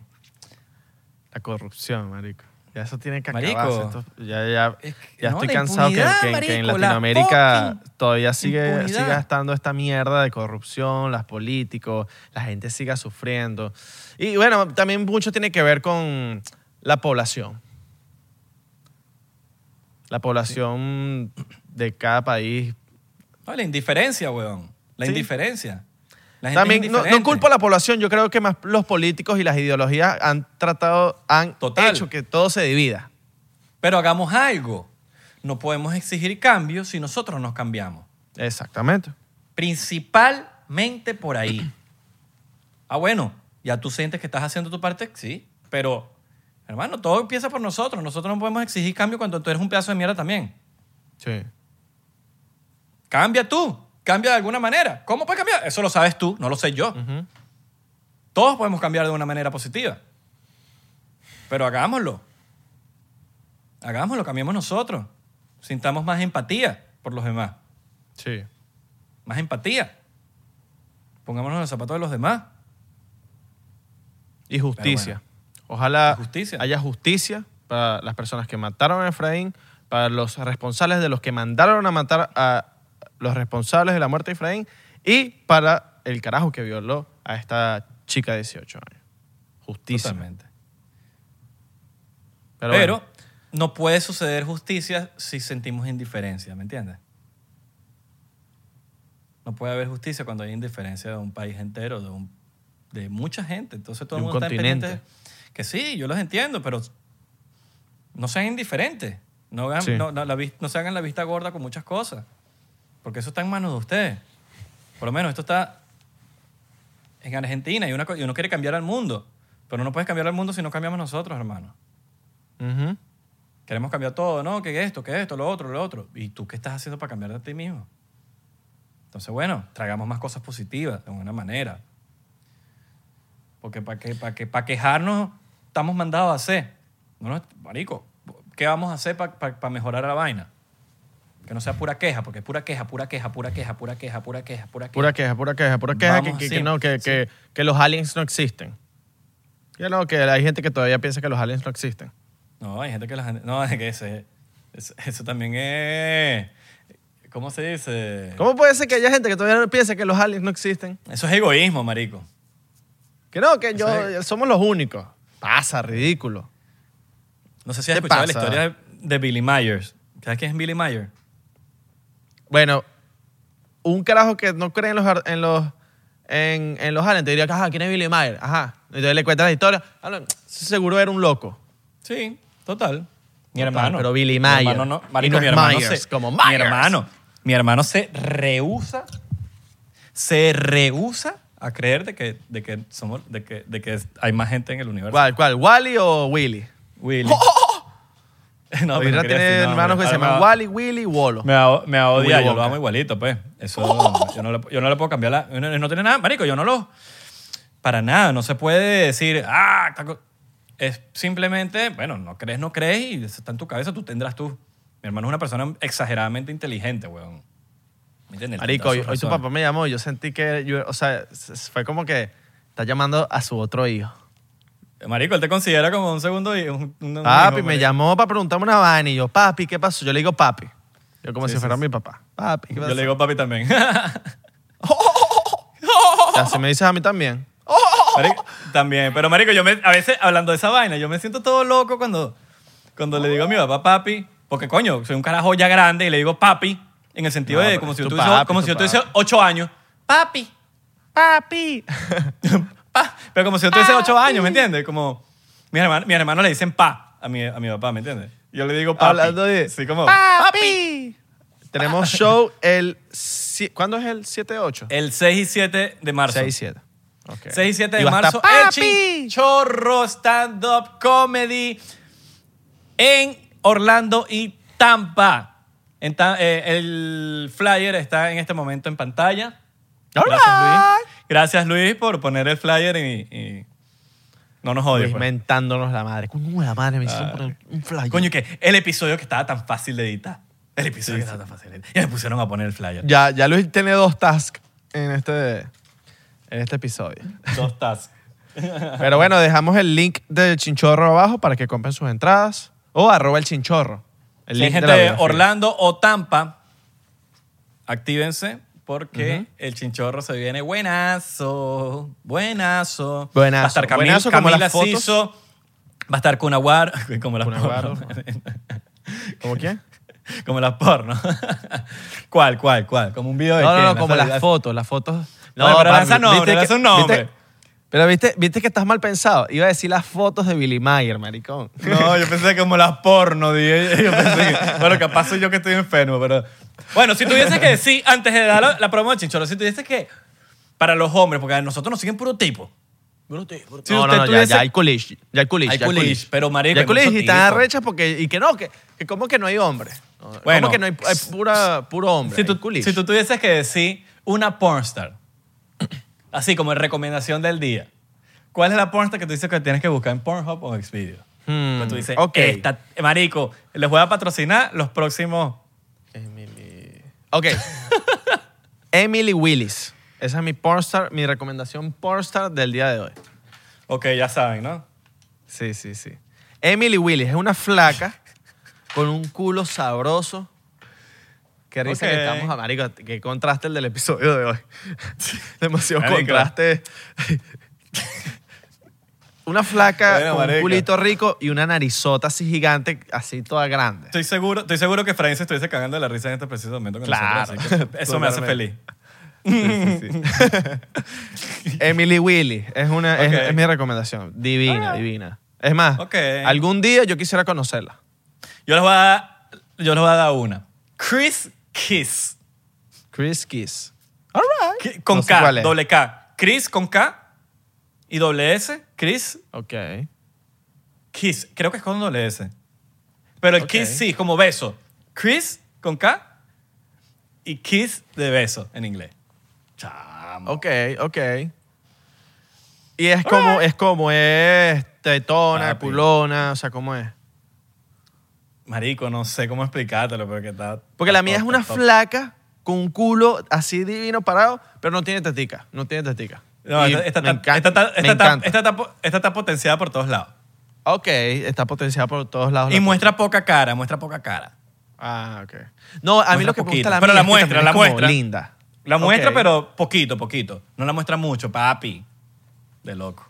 Speaker 1: La corrupción, marico. Ya eso tiene que
Speaker 2: Marico.
Speaker 1: acabarse. Esto- ya ya,
Speaker 2: Es que-
Speaker 1: ya
Speaker 2: no,
Speaker 1: estoy
Speaker 2: la
Speaker 1: cansado que, en
Speaker 2: la
Speaker 1: Latinoamérica
Speaker 2: fucking
Speaker 1: todavía sigue, siga estando esta mierda de corrupción, los políticos, la gente siga sufriendo. Y bueno, también mucho tiene que ver con la población. La población de cada país.
Speaker 2: No, la indiferencia, weón. La
Speaker 1: Sí.
Speaker 2: indiferencia. La gente
Speaker 1: También
Speaker 2: es
Speaker 1: no, no culpo a la población, yo creo que más los políticos y las ideologías han tratado, han
Speaker 2: Total.
Speaker 1: hecho que todo se divida.
Speaker 2: Pero hagamos algo. No podemos exigir cambios si nosotros nos cambiamos.
Speaker 1: Exactamente.
Speaker 2: Principalmente por ahí. Ah, bueno, ya tú sientes que estás haciendo tu parte, sí, pero, hermano, todo empieza por nosotros. Nosotros no podemos exigir cambio cuando tú eres un pedazo de mierda también.
Speaker 1: Sí.
Speaker 2: Cambia tú, cambia de alguna manera. ¿Cómo puedes cambiar? Eso lo sabes tú, no lo sé yo. Todos podemos cambiar de una manera positiva. Pero hagámoslo. Hagámoslo, cambiemos nosotros. Sintamos más empatía por los demás.
Speaker 1: Sí.
Speaker 2: Más empatía. Pongámonos en los zapatos de los demás.
Speaker 1: Y justicia. Ojalá
Speaker 2: Justicia.
Speaker 1: haya justicia para las personas que mataron a Efraín, para los responsables de los que mandaron a matar a los responsables de la muerte de Efraín y para el carajo que violó a esta chica de 18 años. Justicia.
Speaker 2: Totalmente.
Speaker 1: Pero,
Speaker 2: Pero,
Speaker 1: bueno,
Speaker 2: no puede suceder justicia si sentimos indiferencia, ¿me entiendes? No puede haber justicia cuando hay indiferencia de un país entero, de, un- de mucha gente. Entonces todo
Speaker 1: De
Speaker 2: el
Speaker 1: un
Speaker 2: mundo está
Speaker 1: continente.
Speaker 2: pendiente. Que sí, yo los entiendo, pero no sean indiferentes. No, hagan-
Speaker 1: Sí.
Speaker 2: no, no, la vis- no se hagan la vista gorda con muchas cosas. Porque eso está en manos de ustedes. Por lo menos esto está en Argentina y, una, y uno quiere cambiar al mundo. Pero no puedes cambiar al mundo si no cambiamos nosotros, hermano. Queremos cambiar todo, ¿no? Que esto, que esto, lo otro, lo otro. ¿Y tú qué estás haciendo para cambiar de ti mismo? Entonces, bueno, tragamos más cosas positivas de alguna manera. Porque para que, para que, para quejarnos estamos mandados a hacer. No, no, marico, ¿qué vamos a hacer para mejorar la vaina? Que no sea pura queja, porque es pura queja, pura queja, pura queja, pura queja, pura queja, pura queja.
Speaker 1: Pura queja, pura queja, pura queja que,
Speaker 2: Vamos
Speaker 1: que- que
Speaker 2: así.
Speaker 1: no, que, que- que los aliens no existen. Ya no, que hay gente que todavía piensa que los aliens no existen.
Speaker 2: No, hay gente que la gente... No, es que ese, ese- eso también es... ¿Cómo se dice?
Speaker 1: ¿Cómo puede ser que haya gente que todavía piensa que los aliens no existen?
Speaker 2: Eso es egoísmo, marico.
Speaker 1: Que no, que yo,
Speaker 2: Eso
Speaker 1: somos los únicos. Pasa, ridículo.
Speaker 2: No sé si has
Speaker 1: ¿Qué
Speaker 2: escuchado la
Speaker 1: pasa?
Speaker 2: historia de Billy Myers. ¿Sabes quién es Billy Myers?
Speaker 1: Bueno, un carajo que no cree en los, ar- en los, en, en los aliens te diría que, ajá, ¿quién es Billy Mayer? Ajá. Entonces le cuentas la historia. Seguro era un loco.
Speaker 2: Sí, total. Mi
Speaker 1: Total,
Speaker 2: hermano.
Speaker 1: pero Billy
Speaker 2: Mi
Speaker 1: Mayer.
Speaker 2: hermano no,
Speaker 1: Y
Speaker 2: marico,
Speaker 1: no
Speaker 2: mi hermano
Speaker 1: Myers,
Speaker 2: se,
Speaker 1: como
Speaker 2: Mi
Speaker 1: Myers.
Speaker 2: hermano. Mi hermano se rehúsa, se rehúsa a creer de que, de que somos, de que, de que hay más gente en el universo.
Speaker 1: ¿Cuál? ¿Cuál? ¿Wally o Willy?
Speaker 2: Willy. No, quería
Speaker 1: tiene hermanos que se llaman Wally, Willy, Wolo.
Speaker 2: Me va, me va a odiar,
Speaker 1: Willy
Speaker 2: yo lo
Speaker 1: Wonka.
Speaker 2: amo igualito, pues. Eso, yo, no le, yo no le puedo cambiar la... No, no tiene nada, marico, yo no lo... Para nada, no se puede decir, ah, esta co-". es simplemente, bueno, no crees, no crees y está en tu cabeza, tú tendrás tú. Mi hermano es una persona exageradamente inteligente, weón. ¿Me entiendes?
Speaker 1: Marico, hoy, hoy tu papá me llamó y yo sentí que, yo- o sea, fue como que está llamando a su otro hijo.
Speaker 2: Marico, él te considera como un segundo hijo. un-
Speaker 1: Papi,
Speaker 2: hijo,
Speaker 1: me
Speaker 2: marico.
Speaker 1: llamó para preguntarme una vaina y yo, papi, ¿qué pasó? Yo le digo papi. Yo como
Speaker 2: Sí,
Speaker 1: si
Speaker 2: sí,
Speaker 1: fuera
Speaker 2: sí.
Speaker 1: mi papá. Papi, ¿qué
Speaker 2: Yo
Speaker 1: pasó?
Speaker 2: le digo papi también.
Speaker 1: Así me dices a mí también.
Speaker 2: Marico, también. Pero, marico, yo me, a veces, hablando de esa vaina, yo me siento todo loco cuando, cuando le digo a mi papá papi. Porque, coño, soy un carajo ya grande y le digo papi en el sentido
Speaker 1: No,
Speaker 2: de
Speaker 1: pero
Speaker 2: como si yo
Speaker 1: tu
Speaker 2: tuviese,
Speaker 1: papi,
Speaker 2: como
Speaker 1: tu
Speaker 2: si yo tuviese
Speaker 1: papi.
Speaker 2: ocho años. Papi.
Speaker 1: Papi.
Speaker 2: Pa. Pero como si yo tuviese ocho años, ¿me entiendes? Como mis hermanos, mis hermanos le dicen pa a mi, a mi papá, ¿me entiendes? Yo le digo papi.
Speaker 1: Hablando de...
Speaker 2: Sí, como
Speaker 1: Papi. Tenemos show el... si- ¿Cuándo es el 7-8?
Speaker 2: el 6 y 7 de marzo.
Speaker 1: 6 y 7. Ok.
Speaker 2: 6 y 7 de
Speaker 1: Y va a
Speaker 2: marzo,
Speaker 1: estar
Speaker 2: el
Speaker 1: Papi.
Speaker 2: Chorro Stand Up Comedy en Orlando y Tampa. En ta- eh, el flyer está en este momento en pantalla.
Speaker 1: All
Speaker 2: Gracias. Luis. Gracias, Luis, por poner el flyer y, y no nos odies. Pues.
Speaker 1: la madre. Coño, la madre, me hicieron poner un flyer.
Speaker 2: Coño, que el episodio que estaba tan fácil de editar. El episodio que estaba tan fácil de editar. Y me pusieron a poner el flyer.
Speaker 1: Ya, ya Luis tiene dos tasks en este, en este episodio.
Speaker 2: Dos tasks.
Speaker 1: Pero bueno, dejamos el link del chinchorro abajo para que compren sus entradas. O arroba el chinchorro. El
Speaker 2: Si hay
Speaker 1: link de
Speaker 2: gente
Speaker 1: la
Speaker 2: de. Orlando o Tampa, actívense porque el chinchorro se viene buenazo, buenazo.
Speaker 1: Buenazo.
Speaker 2: Va a estar Camil-
Speaker 1: Buenazo como
Speaker 2: Camila
Speaker 1: las fotos.
Speaker 2: Va a estar Cunaguar, como las
Speaker 1: Cunaguaro.
Speaker 2: porno.
Speaker 1: ¿Cómo quién?
Speaker 2: como las porno. ¿Cuál, cuál, cuál? Como un video de
Speaker 1: No, no, no, como las fotos, las fotos.
Speaker 2: No, pero lanza nombre, lanza un nombre.
Speaker 1: viste- pero viste, viste que estás mal pensado. Iba a decir las fotos de Billy Mayer, maricón.
Speaker 2: No, yo pensé como las porno. dije. Yo pensé que- bueno, capaz soy yo que estoy enfermo, pero... Bueno, si tuviese que decir, antes de dar la, la promo de Chinchorro, si tuviese que... Para los hombres, porque a nosotros nos siguen puro tipo. Puro tipo. Si
Speaker 1: no,
Speaker 2: usted
Speaker 1: no, no, ya, hay coolish. Ya hay coolish.
Speaker 2: Hay
Speaker 1: ya
Speaker 2: coolish, pero, marico,
Speaker 1: Ya hay coolish y están
Speaker 2: tipo.
Speaker 1: arrechas porque... Y que no, que, que como que no hay hombre. No,
Speaker 2: Bueno.
Speaker 1: Como que no hay, hay pura, puro hombre.
Speaker 2: Si tú, si tú tuvieses que decir una pornstar, así como en recomendación del día, ¿cuál es la pornstar que tú dices que tienes que buscar en Pornhub o en Xvideo?
Speaker 1: Hmm,
Speaker 2: Pues tú dices,
Speaker 1: ok.
Speaker 2: esta, marico, les voy a patrocinar los próximos...
Speaker 1: Ok. Emily Willis. Esa es mi pornstar, mi recomendación pornstar del día de hoy.
Speaker 2: Ok, ya saben, ¿no?
Speaker 1: Sí, sí, sí. Emily Willis es una flaca con un culo sabroso. Qué risa que estamos marico. Qué contraste el del episodio de hoy. Demasiado
Speaker 2: Marico.
Speaker 1: contraste. Una flaca
Speaker 2: Bueno,
Speaker 1: con un culito rico y una narizota así gigante, así toda grande.
Speaker 2: Estoy seguro, estoy seguro que Francia estuviese cagando de la risa en este preciso momento con
Speaker 1: Claro.
Speaker 2: nosotros. así que Eso me hace feliz.
Speaker 1: Emily Willis es, una, es-
Speaker 2: Ok.
Speaker 1: es mi recomendación. Divina, divina. Es más,
Speaker 2: Ok.
Speaker 1: algún día yo quisiera conocerla.
Speaker 2: Yo les voy a dar, yo les voy a dar una. Chris Kiss.
Speaker 1: Chris Kiss. All right.
Speaker 2: Ki- Con
Speaker 1: No sé
Speaker 2: K,
Speaker 1: cuál es.
Speaker 2: doble K. Chris con K y doble S. Chris
Speaker 1: Ok.
Speaker 2: Kiss. Creo que es con doble S. Pero el. Kiss sí, como beso. Chris con K y Kiss de beso en inglés. Chamo.
Speaker 1: Ok, ok. Y es como, es como, es tetona,
Speaker 2: Papi.
Speaker 1: culona, o sea, ¿cómo es?
Speaker 2: Marico, no sé cómo explicártelo, pero que está...
Speaker 1: Porque la mía es una flaca con un culo así divino parado, pero no tiene tetica, no tiene tetica.
Speaker 2: No,
Speaker 1: Y
Speaker 2: esta, esta,
Speaker 1: me
Speaker 2: está-
Speaker 1: encanta,
Speaker 2: esta, está-
Speaker 1: me
Speaker 2: esta está-
Speaker 1: encanta.
Speaker 2: esta está po- esta está potenciada por todos lados.
Speaker 1: Ok, está potenciada por todos lados.
Speaker 2: Y
Speaker 1: la
Speaker 2: muestra poca cara, muestra poca cara.
Speaker 1: Ah, ok. No, a mí
Speaker 2: Muestra
Speaker 1: lo que me gusta la
Speaker 2: Pero
Speaker 1: mía
Speaker 2: la
Speaker 1: es que
Speaker 2: muestra,
Speaker 1: también
Speaker 2: la
Speaker 1: es como
Speaker 2: muestra.
Speaker 1: linda.
Speaker 2: La muestra,
Speaker 1: Ok.
Speaker 2: pero poquito, poquito. No la muestra mucho, papi. De loco.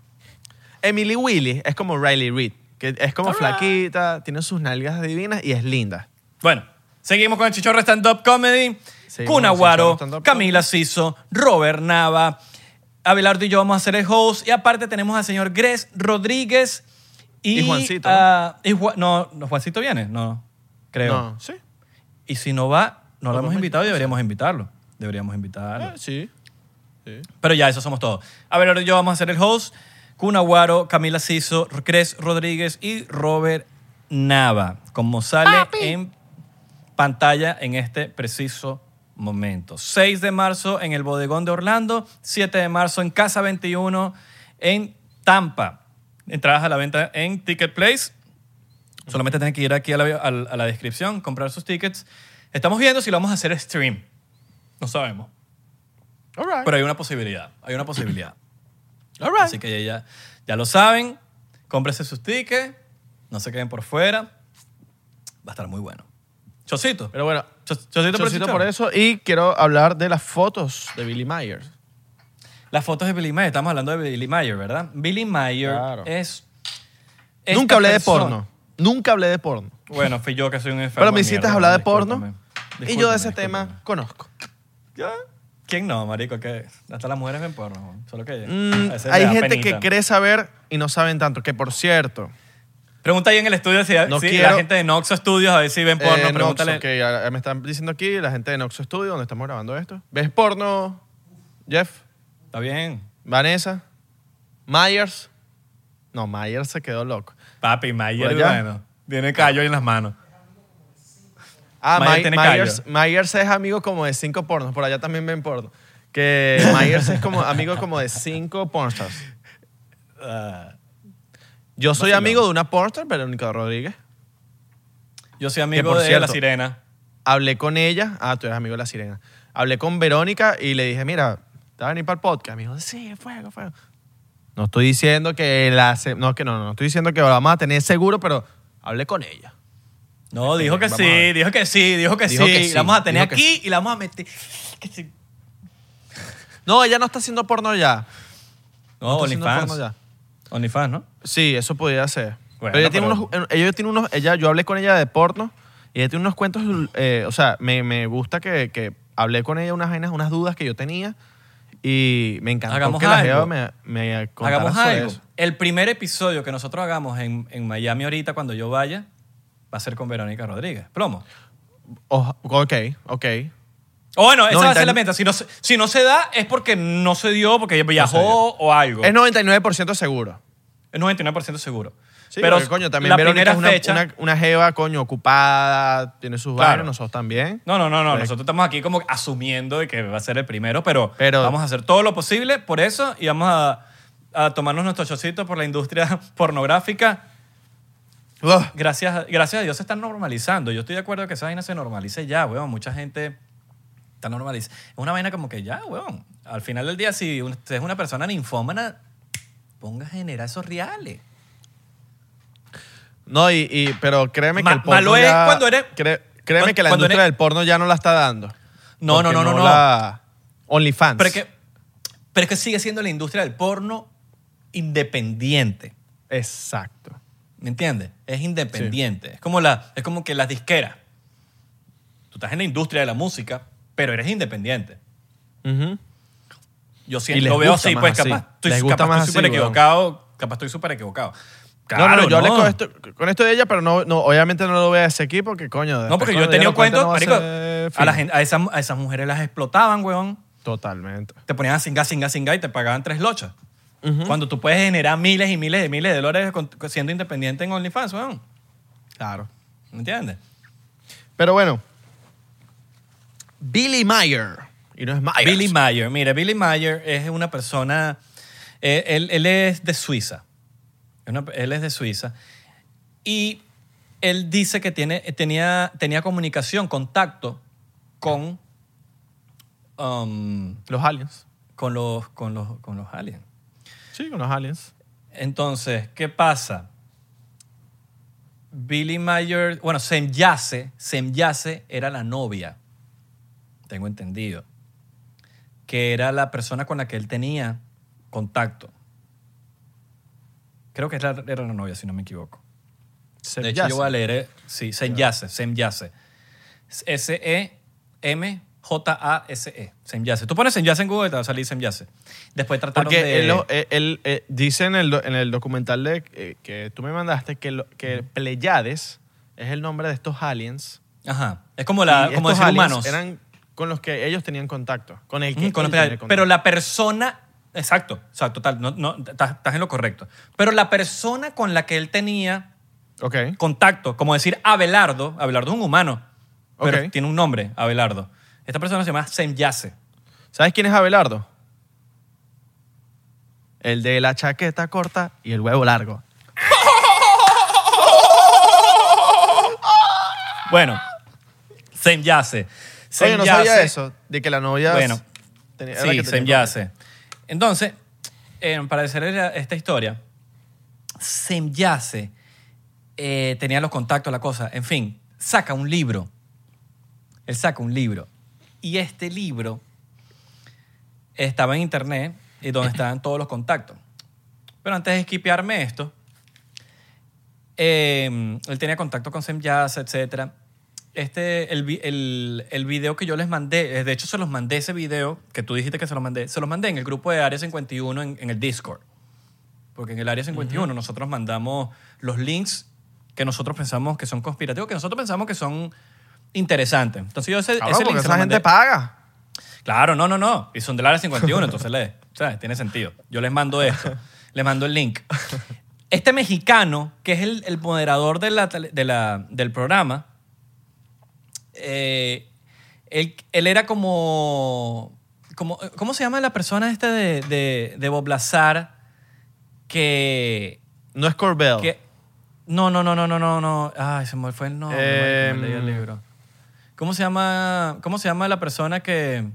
Speaker 1: Emily Willis es como Riley Reid, que es como flaquita, tiene sus nalgas divinas y es linda.
Speaker 2: Bueno, seguimos con el Chichorro Stand Up Comedy.
Speaker 1: Seguimos
Speaker 2: Kun
Speaker 1: con el
Speaker 2: Aguaro,
Speaker 1: Chichorro Stand Up
Speaker 2: Camila Siso, Robert Nava, Abelardo y yo vamos a ser el host. Y aparte tenemos al señor Gres Rodríguez y...
Speaker 1: Y Juancito,
Speaker 2: ah, y Ju- no, no, Juancito viene, no, creo.
Speaker 1: No, sí.
Speaker 2: Y si no va, no lo hemos invitado y deberíamos invitarlo. Deberíamos invitarlo.
Speaker 1: Ah, sí.
Speaker 2: Pero ya, eso somos todos. A ver, ahora yo vamos a ser el host. Kun Aguaro, Camila Siso, Cres Rodríguez y Robert Nava. Como sale en pantalla en este preciso momento. 6 de marzo en el Bodegón de Orlando, 7 de marzo en Casa 21 en Tampa. Entradas a la venta en Ticket Place. Solamente tienen que ir aquí a la, a la- descripción, comprar sus tickets. Estamos viendo si lo vamos a hacer stream. No sabemos.
Speaker 1: All right.
Speaker 2: Pero hay una posibilidad. Hay una posibilidad.
Speaker 1: All right.
Speaker 2: Así que ya, ya lo saben. Cómprese sus tickets. No se queden por fuera. Va a estar muy bueno. Chocito.
Speaker 1: Pero bueno,
Speaker 2: Chocito, por,
Speaker 1: Chocito por eso. Y quiero hablar de las fotos de Billy Myers.
Speaker 2: Las fotos de Billy Mayer. Estamos hablando de Billy Mayer, ¿verdad? Billy Mayer
Speaker 1: Claro.
Speaker 2: es. esta
Speaker 1: Nunca hablé de
Speaker 2: persona-
Speaker 1: porno. Nunca hablé de porno.
Speaker 2: Bueno, fui yo que soy un enfermo.
Speaker 1: Pero me hiciste
Speaker 2: mierda,
Speaker 1: hablar de
Speaker 2: discúlpame.
Speaker 1: porno. Y yo de ese
Speaker 2: Discúlpame,
Speaker 1: tema conozco.
Speaker 2: discúlpame. ¿Quién no, marico? Que hasta las mujeres ven porno. Solo que
Speaker 1: Mm,
Speaker 2: a veces
Speaker 1: hay
Speaker 2: da
Speaker 1: gente
Speaker 2: penita.
Speaker 1: que cree saber y no saben tanto. Que por cierto,
Speaker 2: Pregunta ahí en el estudio si,
Speaker 1: No
Speaker 2: si
Speaker 1: quiero-
Speaker 2: la gente de Noxo Studios a ver si ven porno.
Speaker 1: eh, Noxo,
Speaker 2: pregúntale.
Speaker 1: que ya me están diciendo aquí, la gente de Noxo Studio, donde estamos grabando esto. ¿Ves porno, Jeff?
Speaker 2: Está bien.
Speaker 1: Vanessa, Myers. No, Myers se quedó loco.
Speaker 2: Papi, Mayer,
Speaker 1: Por allá.
Speaker 2: bueno. Tiene callo en las manos.
Speaker 1: Ah,
Speaker 2: Mayer
Speaker 1: My-
Speaker 2: tiene
Speaker 1: Myers. Myers es amigo como de cinco pornos. Por allá también ven porno. Que Myers es como amigo como de cinco pornstars. Yo soy amigo
Speaker 2: no.
Speaker 1: de una pornstar, Verónica Rodríguez.
Speaker 2: Yo soy amigo
Speaker 1: por
Speaker 2: de
Speaker 1: cierto-
Speaker 2: La Sirena.
Speaker 1: Hablé con ella. Ah, tú eres amigo de la sirena. Hablé con Verónica y le dije, mira, ¿te vas a venir para el podcast? Me dijo, sí, fuego, fuego. No estoy diciendo que la... se- No, que no, no estoy diciendo que lo vamos a tener seguro, pero hablé con ella.
Speaker 2: No, dijo que
Speaker 1: vamos
Speaker 2: sí,
Speaker 1: ver.
Speaker 2: dijo que sí, dijo que
Speaker 1: Dijo
Speaker 2: sí.
Speaker 1: que sí,
Speaker 2: La vamos a tener
Speaker 1: dijo que
Speaker 2: aquí y la vamos a meter. que sí.
Speaker 1: No, ella no está haciendo porno ya.
Speaker 2: No,
Speaker 1: está haciendo
Speaker 2: OnlyFans.
Speaker 1: porno ya.
Speaker 2: OnlyFans, ¿no?
Speaker 1: Sí, eso podría ser.
Speaker 2: Bueno,
Speaker 1: pero ella tiene
Speaker 2: pero-
Speaker 1: unos, ella tiene unos, ella, yo hablé con ella de porno y ella tiene unos cuentos, eh, o sea, me, me gusta que, que hablé con ella unas vainas, unas dudas que yo tenía y me encantó
Speaker 2: Hagamos
Speaker 1: que la
Speaker 2: algo.
Speaker 1: jeva me, me contara
Speaker 2: Hagamos
Speaker 1: sobre
Speaker 2: algo.
Speaker 1: eso.
Speaker 2: El primer episodio que nosotros hagamos en, en Miami ahorita, cuando yo vaya, va a ser con Verónica Rodríguez. Plomo.
Speaker 1: Oh, ok, ok.
Speaker 2: O bueno, esa va a ser la meta. Si no, se- si no se da, es porque no se dio, porque viajó o algo.
Speaker 1: Es 99% seguro.
Speaker 2: Es 99% seguro.
Speaker 1: Sí,
Speaker 2: Pero
Speaker 1: coño, también
Speaker 2: la
Speaker 1: Verónica
Speaker 2: primera
Speaker 1: es una,
Speaker 2: fecha.
Speaker 1: una, una jeva, coño, ocupada, tiene sus
Speaker 2: Claro.
Speaker 1: vainas, nosotros también.
Speaker 2: No, no, no, no. Nosotros estamos aquí como asumiendo de que va a ser el primero, pero,
Speaker 1: Pero-
Speaker 2: vamos a hacer todo lo posible por eso y vamos a, a tomarnos nuestro chocito por la industria pornográfica.
Speaker 1: Ugh.
Speaker 2: Gracias, gracias a Dios se están normalizando. Yo estoy de acuerdo que esa vaina se normalice ya, weón. Mucha gente está normalizando. Es una vaina como que ya, weón. Al final del día, si usted es una persona ninfómana, ponga a generar esos reales.
Speaker 1: No, y, y- pero créeme
Speaker 2: Ma-
Speaker 1: que el porno
Speaker 2: malo es cuando eres-
Speaker 1: créeme
Speaker 2: cuando-
Speaker 1: que la industria
Speaker 2: eres-
Speaker 1: del porno ya no la está dando.
Speaker 2: No, no, no, no, no.
Speaker 1: la- OnlyFans.
Speaker 2: Pero es, que, pero es que sigue siendo la industria del porno independiente.
Speaker 1: Exacto.
Speaker 2: ¿Me entiendes? Es independiente. Es, como la, es como que las disqueras. Tú estás en la industria de la música, pero eres independiente.
Speaker 1: Ujú.
Speaker 2: Yo
Speaker 1: Y
Speaker 2: siento, lo veo así, pues
Speaker 1: así.
Speaker 2: capaz estoy, capaz súper equivocado. Capaz estoy súper equivocado.
Speaker 1: no, no,
Speaker 2: Claro,
Speaker 1: no, yo hablé
Speaker 2: no.
Speaker 1: con esto, con esto de ella, pero no, no, obviamente no lo voy a decir aquí porque, coño.
Speaker 2: No, porque yo he tenido cuentos,
Speaker 1: no va a
Speaker 2: marico,
Speaker 1: ser
Speaker 2: a, la gente, a, esas, a esas mujeres las explotaban, weón.
Speaker 1: Totalmente.
Speaker 2: Te ponían a singa, singa, singa y te pagaban tres lochas. Cuando tú puedes generar miles y miles y miles de dólares con- siendo independiente en OnlyFans, weón.
Speaker 1: Claro.
Speaker 2: ¿Me entiendes?
Speaker 1: Pero bueno. Billy Mayer. Y no es Myers.
Speaker 2: Billy Mayer. Mira, Billy Mayer es una persona. eh, Él, él es de Suiza. Una- él es de Suiza. Y él dice que tiene, tenía, tenía comunicación, contacto con, um,
Speaker 1: Los aliens.
Speaker 2: con, los, con, los, con los aliens.
Speaker 1: Sí, con los aliens.
Speaker 2: Entonces, ¿qué pasa? Billy Mayer, bueno, Semyase, Semyase era la novia, tengo entendido, que era la persona con la que él tenía contacto. Creo que era, era la novia, si no me equivoco. De hecho, yo voy a leer, eh, sí, Semyase, Semyase. S-E-M-J-A-S-E, Semyase. Tú pones Semyase en Google y te va a salir Semyase. Después trataron
Speaker 1: Porque
Speaker 2: de...
Speaker 1: él, él- él, eh, dice en el, en el documental de, eh, que tú me mandaste que, lo- que Pleiades es el nombre de estos aliens.
Speaker 2: Ajá. Es como, la,
Speaker 1: Y
Speaker 2: como decir humanos.
Speaker 1: Eran con los que ellos tenían contacto. Con el que
Speaker 2: Ujú, con
Speaker 1: él tenía contacto.
Speaker 2: Pero la persona. Exacto, exacto, tal. No, no, estás, estás en lo correcto. Pero la persona con la que él tenía contacto, como decir Abelardo, Abelardo es un humano, pero tiene un nombre, Abelardo. Esta persona se llama Semyase.
Speaker 1: ¿Sabes quién es Abelardo? El de la chaqueta corta y el huevo largo.
Speaker 2: Bueno, Semyase.
Speaker 1: Oye, no sabía eso, de que la novia...
Speaker 2: Bueno,
Speaker 1: tenía- era la
Speaker 2: Sí,
Speaker 1: que tenía
Speaker 2: Semyase. Entonces, eh, para decir esta historia, Semyase eh, tenía los contactos, la cosa. En fin, saca un libro. Él saca un libro. Y este libro estaba en internet y donde estaban todos los contactos. Pero antes de esquipearme esto, eh, él tenía contacto con Semyase, etc. Este, el, el, el video que yo les mandé, eh, de hecho se los mandé ese video, que tú dijiste que se los mandé, se los mandé en el grupo de Área 51 en, en el Discord. Porque en el Área 51 nosotros mandamos los links que nosotros pensamos que son conspirativos, que nosotros pensamos que son interesantes. Entonces yo ese,
Speaker 1: Cabrón,
Speaker 2: ese link
Speaker 1: porque
Speaker 2: se lo
Speaker 1: esa gente paga.
Speaker 2: Claro, no, no, no. Y son del área 51, entonces lee. ¿Sabes? Tiene sentido. Yo les mando esto. les mando el link. Este mexicano, que es el, el moderador de la tele- de la- del programa, eh, él, él era como, como... ¿Cómo se llama la persona este de, de, de Bob Lazar que...
Speaker 1: No es Corbell.
Speaker 2: que no, no, no, no, no, no, no. Ay, se me fue el nombre.
Speaker 1: Eh,
Speaker 2: leí el libro. ¿Cómo se llama, cómo se llama la persona que...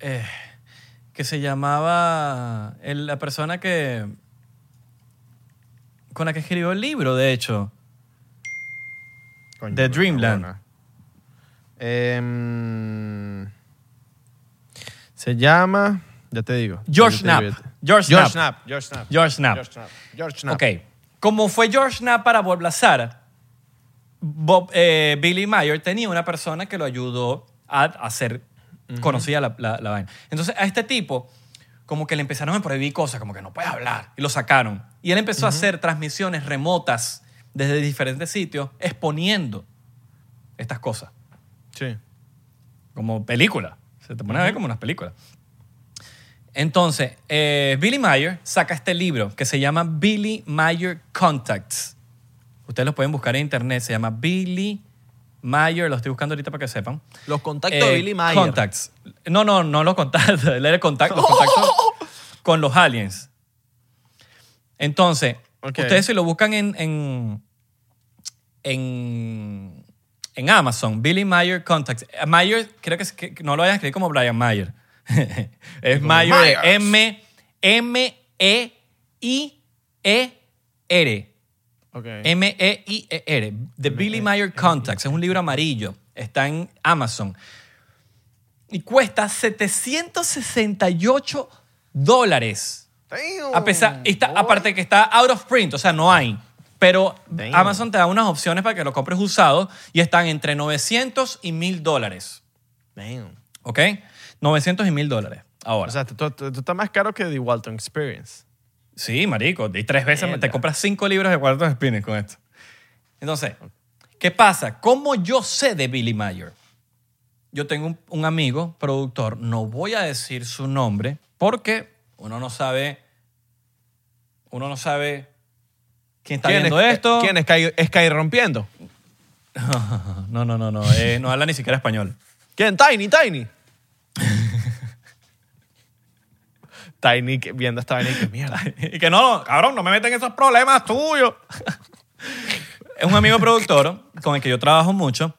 Speaker 2: eh, que se llamaba... el- la persona que... Con la que escribió el libro, de hecho.
Speaker 1: Coño, qué
Speaker 2: Dreamland.
Speaker 1: Em, se llama. Ya te digo.
Speaker 2: George
Speaker 1: digo.
Speaker 2: George. Knapp.
Speaker 1: George Knapp.
Speaker 2: George Knapp.
Speaker 1: George.
Speaker 2: Ok. Como fue George Knapp para Bob Lazar, Bob, eh, Billy Mayer tenía una persona que lo ayudó a hacer conocida la, la- la vaina. Entonces, a este tipo, como que le empezaron a prohibir cosas, como que no puede hablar, y lo sacaron. Y él empezó a hacer transmisiones remotas desde diferentes sitios, exponiendo estas cosas,
Speaker 1: Sí.
Speaker 2: como películas. Se te pone a ver como unas películas. Entonces, eh, Billy Mayer saca este libro que se llama Billy Mayer Contacts. Ustedes lo pueden buscar en internet. Se llama Billy Mayer. Lo estoy buscando ahorita para que sepan.
Speaker 1: Los contactos
Speaker 2: Eh,
Speaker 1: de Billy Mayer.
Speaker 2: Contacts. No, no, no los contactos. Él era el contacto, los contactos con los aliens. Entonces, Ustedes si lo buscan en, en, en, en Amazon, Billy Mayer Contacts. Eh, Mayer, creo que, es- que no lo vayan a escribir como Brian Mayer. es Mayer. M, M, E, I, E, R.
Speaker 1: Ok.
Speaker 2: M-E-I-E-R. The Billy Mayer Contacts. Es un libro amarillo. Está en Amazon. Y cuesta 768 dólares. A pesar, está, aparte que está out of print, o sea, no hay. Pero
Speaker 1: Damn.
Speaker 2: Amazon te da unas opciones para que lo compres usado y están entre 900 y 1000 dólares.
Speaker 1: Damn.
Speaker 2: ¿Ok? 900 y 1000 dólares. Ahora.
Speaker 1: O sea, tú, tú- tú estás más caro que The Walton Experience.
Speaker 2: Sí, marico. Y tres veces
Speaker 1: Mierda.
Speaker 2: te compras cinco libros de cuartos spinning con esto. Entonces, ¿qué pasa? ¿Cómo yo sé de Billy Mayer? Yo tengo un, un amigo, productor, no voy a decir su nombre porque uno no sabe, uno no sabe quién está
Speaker 1: ¿Quién
Speaker 2: viendo
Speaker 1: es,
Speaker 2: esto.
Speaker 1: ¿Quién es Sky, Sky rompiendo?
Speaker 2: No, no, no, no, eh, no habla ni siquiera español.
Speaker 1: ¿Quién? Tiny, Tiny. Tiny que- viendo esta vaina y que mierda.
Speaker 2: y que no, cabrón, no me meten esos problemas tuyos. es un amigo productor con el que yo trabajo mucho.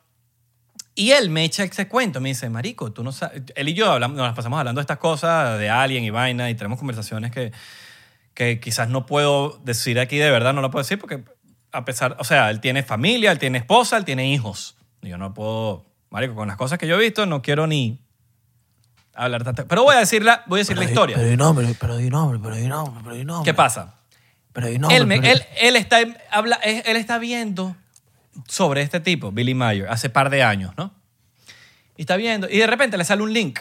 Speaker 2: Y él me echa ese cuento. Me dice, Marico, tú no sabes. Él y yo hablamos, nos pasamos hablando de estas cosas, de Alien y vaina, y tenemos conversaciones que, que quizás no puedo decir aquí de verdad, no lo puedo decir porque, a pesar. O sea, él tiene familia, él tiene esposa, él tiene hijos. Y yo no puedo. Marico, con las cosas que yo he visto, no quiero ni hablar tanto. Pero voy a decir la, voy a decir la historia.
Speaker 3: Pero di nombre, pero di nombre, pero di nombre, pero di nombre.
Speaker 2: ¿Qué pasa?
Speaker 3: Pero di nombre.
Speaker 2: él, me-
Speaker 3: pero-
Speaker 2: él, él está, habla, él él está viendo sobre este tipo, Billy Mayer, hace par de años, ¿no? Y está viendo, y de repente le sale un link.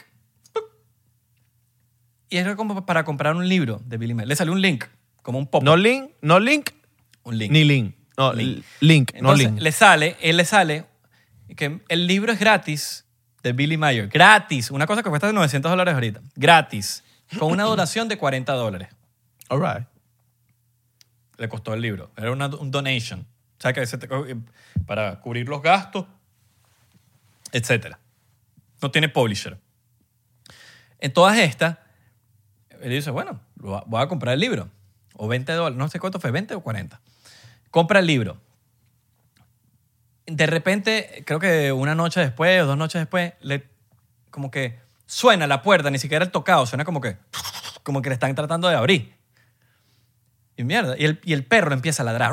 Speaker 2: Y es como para comprar un libro de Billy Mayer. Le sale un link, como un pop.
Speaker 1: No link, no link,
Speaker 2: un link.
Speaker 1: ni link. No,
Speaker 2: Link.
Speaker 1: link, no link.
Speaker 2: le sale, él le sale que el libro es gratis de Billy Mayer. Gratis. Una cosa que cuesta 900 dólares ahorita. Gratis. Con una duración de 40 dólares.
Speaker 1: All right.
Speaker 2: le costó el libro. Era una, un donation. O que te co- para cubrir los gastos, etc. No tiene publisher. En todas estas, él dice, bueno, voy a comprar el libro. O 20 dólares, no sé cuánto fue, 20 o 40. Compra el libro. De repente, creo que una noche después o dos noches después, le, como que suena la puerta, ni siquiera el tocado, suena como que, como que le están tratando de abrir. Y mierda. Y el, y el perro empieza a ladrar.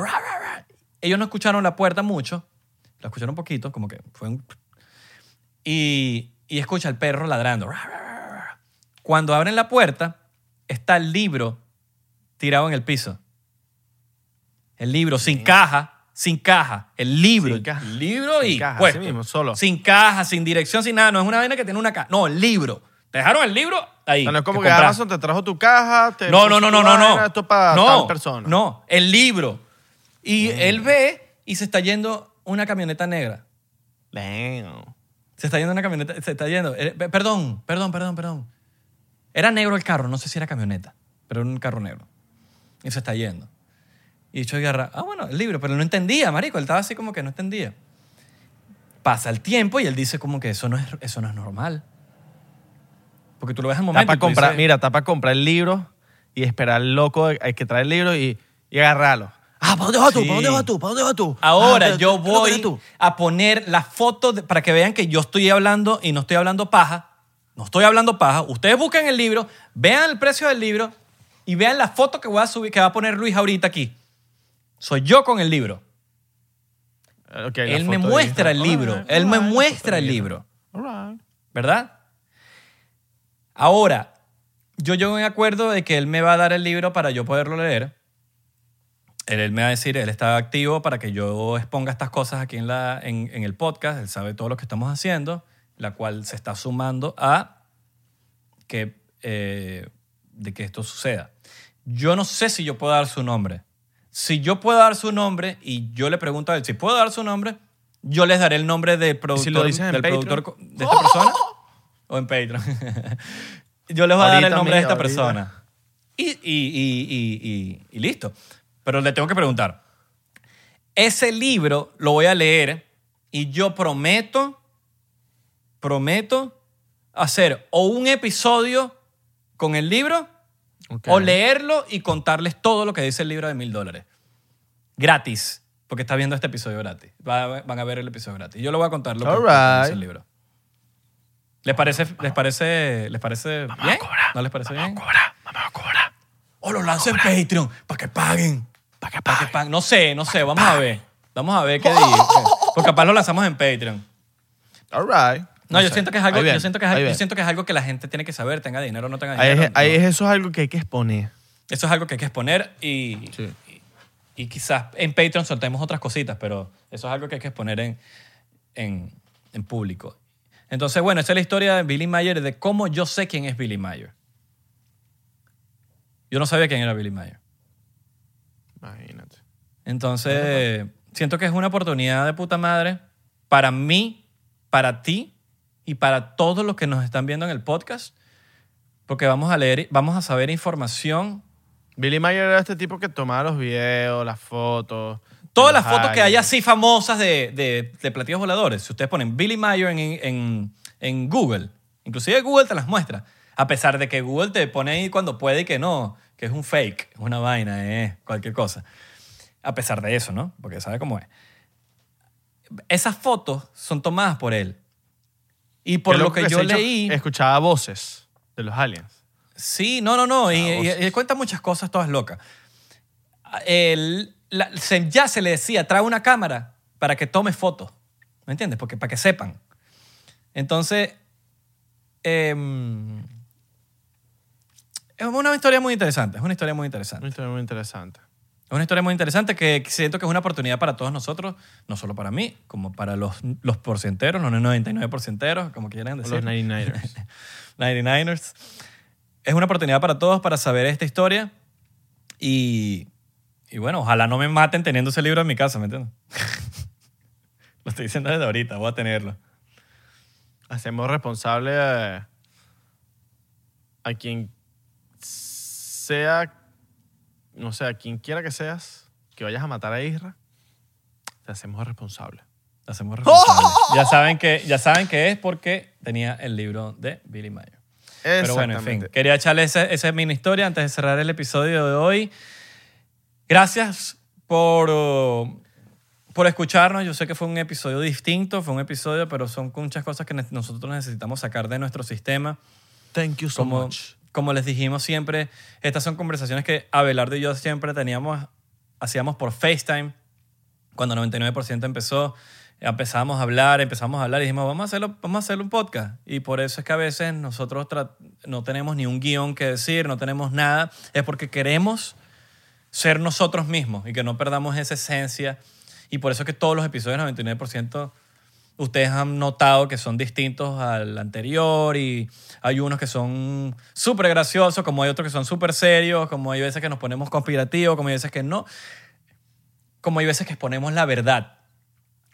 Speaker 2: Ellos no escucharon la puerta mucho. La escucharon un poquito, como que fue un... Y, y escucha el perro ladrando. Ra, ra, ra, ra. Cuando abren la puerta, está el libro tirado en el piso. El libro sin caja, sin caja. El libro.
Speaker 1: Sin caja.
Speaker 2: El libro
Speaker 1: Sin
Speaker 2: y
Speaker 1: caja,
Speaker 2: puesto.
Speaker 1: así mismo, solo.
Speaker 2: Sin caja, sin dirección, sin nada. No es una vaina que tiene una caja. No, el libro. Te dejaron el libro ahí.
Speaker 1: O sea, no es como que,
Speaker 2: compraste.
Speaker 1: Amazon te trajo tu caja, te
Speaker 2: No, no, no, no, no, no.
Speaker 1: Esto es para
Speaker 2: no,
Speaker 1: tal persona.
Speaker 2: No, el libro. Y él ve y se está yendo una camioneta negra.
Speaker 1: Damn.
Speaker 2: Se está yendo una camioneta, se está yendo. eh, pe- perdón, perdón, perdón, perdón. Era negro el carro, no sé si era camioneta, pero era un carro negro. Y se está yendo. Y yo agarra, ah, bueno, el libro, pero no entendía, marico. Él estaba así como que no entendía. pasa el tiempo y él dice como que eso no es, eso no es normal. Porque tú lo ves en el
Speaker 1: Está
Speaker 2: momento.
Speaker 1: para comprar,
Speaker 2: dices,
Speaker 1: mira, está para comprar el libro y esperar al loco hay que traer el libro y, y agarrarlo.
Speaker 3: Ah, ¿para dónde vas tú?
Speaker 1: Sí.
Speaker 3: ¿Para dónde vas tú? ¿Para dónde vas tú?
Speaker 2: Ahora
Speaker 3: Ah, ¿qué-
Speaker 2: yo voy a poner la foto de- para que vean que yo estoy hablando y no estoy hablando paja. No estoy hablando paja. Ustedes busquen el libro, vean el precio del libro y vean la foto que voy a subir, que va a poner Luis ahorita aquí. Soy yo con el libro.
Speaker 1: La
Speaker 2: Él me muestra el libro. Él me muestra el libro. ¿Verdad? Ahora, yo llego en acuerdo de que él me va a dar el libro para yo poderlo leer. Él, él me va a decir, él está activo para que yo exponga estas cosas aquí en, la, en, en el podcast. Él sabe todo lo que estamos haciendo, la cual se está sumando a que, eh, de que esto suceda. Yo no sé si yo puedo dar su nombre. Si yo puedo dar su nombre y yo le pregunto a él si puedo dar su nombre, yo les daré el nombre del productor,
Speaker 1: lo dices en
Speaker 2: del
Speaker 1: Patreon?
Speaker 2: productor de esta persona o en Patreon. yo les voy a dar el nombre de esta
Speaker 1: ahorita.
Speaker 2: persona. Y- y- y- y listo. Pero le tengo que preguntar. Ese libro lo voy a leer y yo prometo, prometo hacer o un episodio con el libro o leerlo y contarles todo lo que dice el libro de mil dólares. Gratis. Porque está viendo este episodio gratis. Va- Van a ver el episodio gratis. Yo le voy a contar lo que, lo dice el libro. ¿Les parece, les parece, les parece bien? ¿No les parece bien?
Speaker 3: Cobra, vamos a cobrar.
Speaker 2: O lo lanzo en Patreon para que paguen.
Speaker 3: Para que pague.
Speaker 2: No sé, no sé. Vamos a ver. Vamos a ver qué dice. Porque capaz lo lanzamos en Patreon.
Speaker 1: All right.
Speaker 2: No, yo
Speaker 1: sé.
Speaker 2: siento que es algo, yo siento que es, yo siento que es algo que la gente tiene que saber, tenga dinero o no tenga dinero.
Speaker 1: ahí
Speaker 2: no.
Speaker 1: eso es algo que hay que exponer.
Speaker 2: Eso es algo que hay que exponer y,
Speaker 1: Sí.
Speaker 2: y, y quizás en Patreon soltemos otras cositas, pero eso es algo que hay que exponer en, en, en público. Entonces, bueno, esa es la historia de Billy Mayer, de cómo yo sé quién es Billy Mayer. Yo no sabía quién era Billy Mayer.
Speaker 1: Imagínate.
Speaker 2: Entonces, siento que es una oportunidad de puta madre para mí, para ti y para todos los que nos están viendo en el podcast, porque vamos a leer, vamos a saber información
Speaker 1: Billy Mayer era este tipo que tomaba los videos, las fotos.
Speaker 2: Todas las fotos que hay así famosas de, de, de platillos voladores, si ustedes ponen Billy Mayer en, en, en Google, inclusive Google te las muestra, a pesar de que Google te pone ahí cuando puede y que no, que es un fake, es una vaina, es cualquier cosa. A pesar de eso, ¿no? Porque sabe cómo es. Esas fotos son tomadas por él. Y por lo que yo leí...
Speaker 1: Escuchaba voces de los aliens.
Speaker 2: Sí, no, no, no. Y, y- él cuenta muchas cosas todas locas. La- se- ya se le decía, trae una cámara para que tome fotos. ¿Me entiendes? Porque, para que sepan. Entonces, em, es una historia muy interesante. Es una historia muy interesante.
Speaker 1: Una historia muy interesante.
Speaker 2: Es una historia muy interesante que siento que es una oportunidad para todos nosotros, no solo para mí, como para los, los porcenteros, los 99 porcenteros, como quieran decir.
Speaker 1: Los 99ers.
Speaker 2: 99ers. Es una oportunidad para todos para saber esta historia y, y bueno, ojalá no me maten teniendo ese libro en mi casa, ¿me entiendes? Lo estoy diciendo desde ahorita, voy a tenerlo.
Speaker 1: Hacemos responsable a, a quien sea, no sé, a quien quiera que seas, que vayas a matar a Isra, te hacemos responsable.
Speaker 2: Lo hacemos responsable. ya, saben que, ya saben que es porque tenía el libro de Billy Mayer. Pero bueno, en fin, quería echarle esa, esa mini historia antes de cerrar el episodio de hoy. Gracias por, uh, por escucharnos. Yo sé que fue un episodio distinto, fue un episodio, pero son muchas cosas que nosotros necesitamos sacar de nuestro sistema.
Speaker 1: Thank you so
Speaker 2: Como,
Speaker 1: much.
Speaker 2: Como les dijimos siempre, estas son conversaciones que Abelardo y yo siempre teníamos, hacíamos por FaceTime. Cuando 99% empezó, empezamos a hablar, empezamos a hablar y dijimos, vamos a hacerlo, vamos a hacerlo un podcast. Y por eso es que a veces nosotros no tenemos ni un guion que decir, no tenemos nada. Es porque queremos ser nosotros mismos y que no perdamos esa esencia. Y por eso es que todos los episodios 99% ustedes han notado que son distintos al anterior y hay unos que son súper graciosos, como hay otros que son súper serios, como hay veces que nos ponemos conspirativos, como hay veces que no, como hay veces que exponemos la verdad.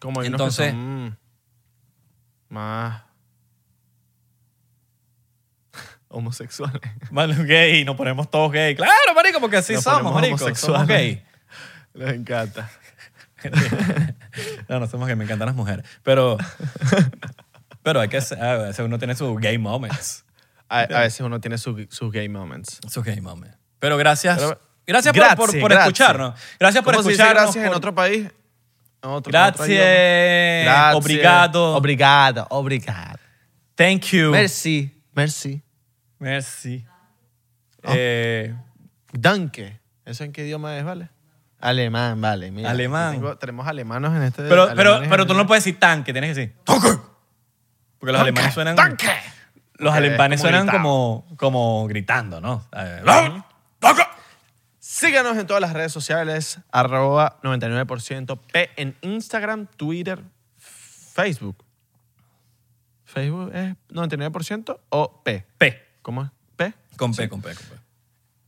Speaker 1: Como hay unos
Speaker 2: Entonces-
Speaker 1: que son mm, más homosexuales.
Speaker 2: Bueno, gay, nos ponemos todos gay. Claro, marico, porque así
Speaker 1: Nos
Speaker 2: somos, marico. Somos
Speaker 1: homosexuales.
Speaker 2: gay.
Speaker 1: Les encanta.
Speaker 2: No, no somos que me encantan las mujeres. Pero, pero hay que a veces uno tiene sus gay moments.
Speaker 1: A, a veces uno tiene su- sus gay moments.
Speaker 2: Sus gay moments. Pero gracias.
Speaker 1: Pero-
Speaker 2: gracias por,
Speaker 1: Grazie,
Speaker 2: por, por
Speaker 1: grazie.
Speaker 2: escucharnos. Gracias por
Speaker 1: ¿Cómo se dice
Speaker 2: escucharnos.
Speaker 1: gracias en
Speaker 2: por-
Speaker 1: otro país? En otro- en otro.
Speaker 2: Obrigado.
Speaker 1: Obrigado. Obrigado.
Speaker 2: Thank you.
Speaker 1: Merci. Merci.
Speaker 2: Merci.
Speaker 1: Oh.
Speaker 2: Eh,
Speaker 1: Danke. ¿Eso en qué idioma es, vale? Alemán, vale. mira.
Speaker 2: Alemán.
Speaker 1: Tengo- tenemos alemanos en este.
Speaker 2: pero, pero,
Speaker 1: alemanes
Speaker 2: pero
Speaker 1: en-
Speaker 2: tú no puedes decir tanque, tienes que decir tanque. Porque los alemanes suenan.
Speaker 1: Danke.
Speaker 2: Los alemanes
Speaker 1: es como
Speaker 2: suenan como, como gritando, ¿no? Eh,
Speaker 1: Síganos en todas las redes sociales, arroba 99% P en Instagram, Twitter, Facebook. Facebook es 99% o P.
Speaker 2: P.
Speaker 1: ¿Cómo es? P.
Speaker 2: Con P, con P, con P.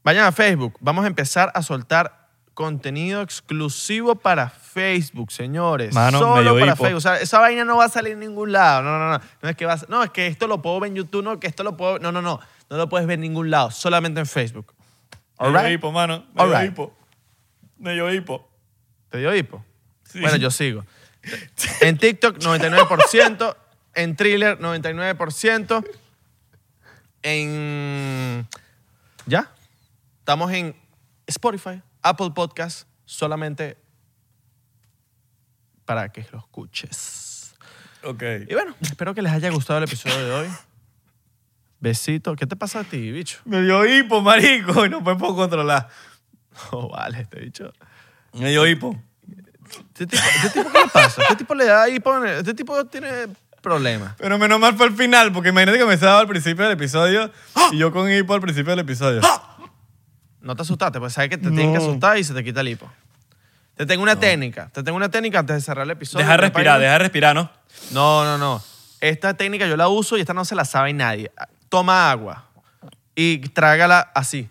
Speaker 1: Vayan a Facebook. Vamos a empezar a soltar contenido exclusivo para Facebook, señores.
Speaker 2: Mano,
Speaker 1: Solo
Speaker 2: medio
Speaker 1: para
Speaker 2: hipo.
Speaker 1: Facebook. O sea, esa vaina no va a salir en ningún lado. No, no, no. No es que vas, no, es que esto lo puedo ver en YouTube, no, que esto lo puedo. No, no, no. No lo puedes ver en ningún lado. Solamente en Facebook. All
Speaker 2: Medio
Speaker 1: right?
Speaker 2: hipo, mano.
Speaker 1: All
Speaker 2: Medio
Speaker 1: right.
Speaker 2: hipo. Medio hipo.
Speaker 1: ¿Te dio hipo?
Speaker 2: Sí.
Speaker 1: Bueno, yo sigo. En TikTok, 99%. En Thriller, 99%. En... ¿Ya? Estamos en Spotify, Apple Podcast, solamente para que lo escuches.
Speaker 2: Ok.
Speaker 1: Y bueno, espero que les haya gustado el episodio de hoy. Besito. ¿Qué te pasa a ti, bicho?
Speaker 2: Me dio hipo, marico, y no me puedo controlar.
Speaker 1: Oh, vale, este bicho.
Speaker 2: Me dio hipo.
Speaker 1: ¿Este tipo, este tipo qué le pasa? Este tipo le da hipo. Este tipo tiene problemas.
Speaker 2: Pero menos mal fue al final, porque imagínate que me estaba al principio del episodio y yo con hipo al principio del episodio.
Speaker 1: No te asustaste, pues sabes que te tienes que asustar y se te quita el hipo. Te tengo una técnica. Te tengo una técnica antes de cerrar el episodio.
Speaker 2: Deja respirar, deja de respirar, ¿no?
Speaker 1: No, no, no. Esta técnica yo la uso y esta no se la sabe nadie. Toma agua y trágala así.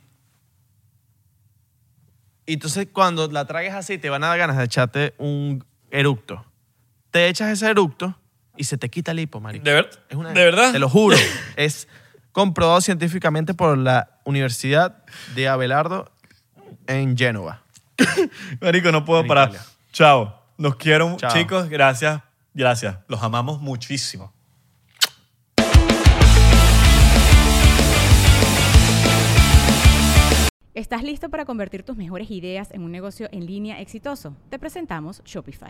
Speaker 1: Y entonces cuando la tragues así te van a dar ganas de echarte un eructo. Te echas ese eructo y se te quita el hipo, marico.
Speaker 2: ¿De, ver-
Speaker 1: Es una-
Speaker 2: ¿De verdad?
Speaker 1: Te lo juro. es comprobado científicamente por la Universidad de Abelardo en Génova.
Speaker 2: Marico, no puedo
Speaker 1: En
Speaker 2: parar.
Speaker 1: Italia.
Speaker 2: Chao. Los quiero,
Speaker 1: Chao.
Speaker 2: chicos. Gracias. Gracias. Los amamos muchísimo.
Speaker 4: ¿Estás listo para convertir tus mejores ideas en un negocio en línea exitoso? Te presentamos Shopify.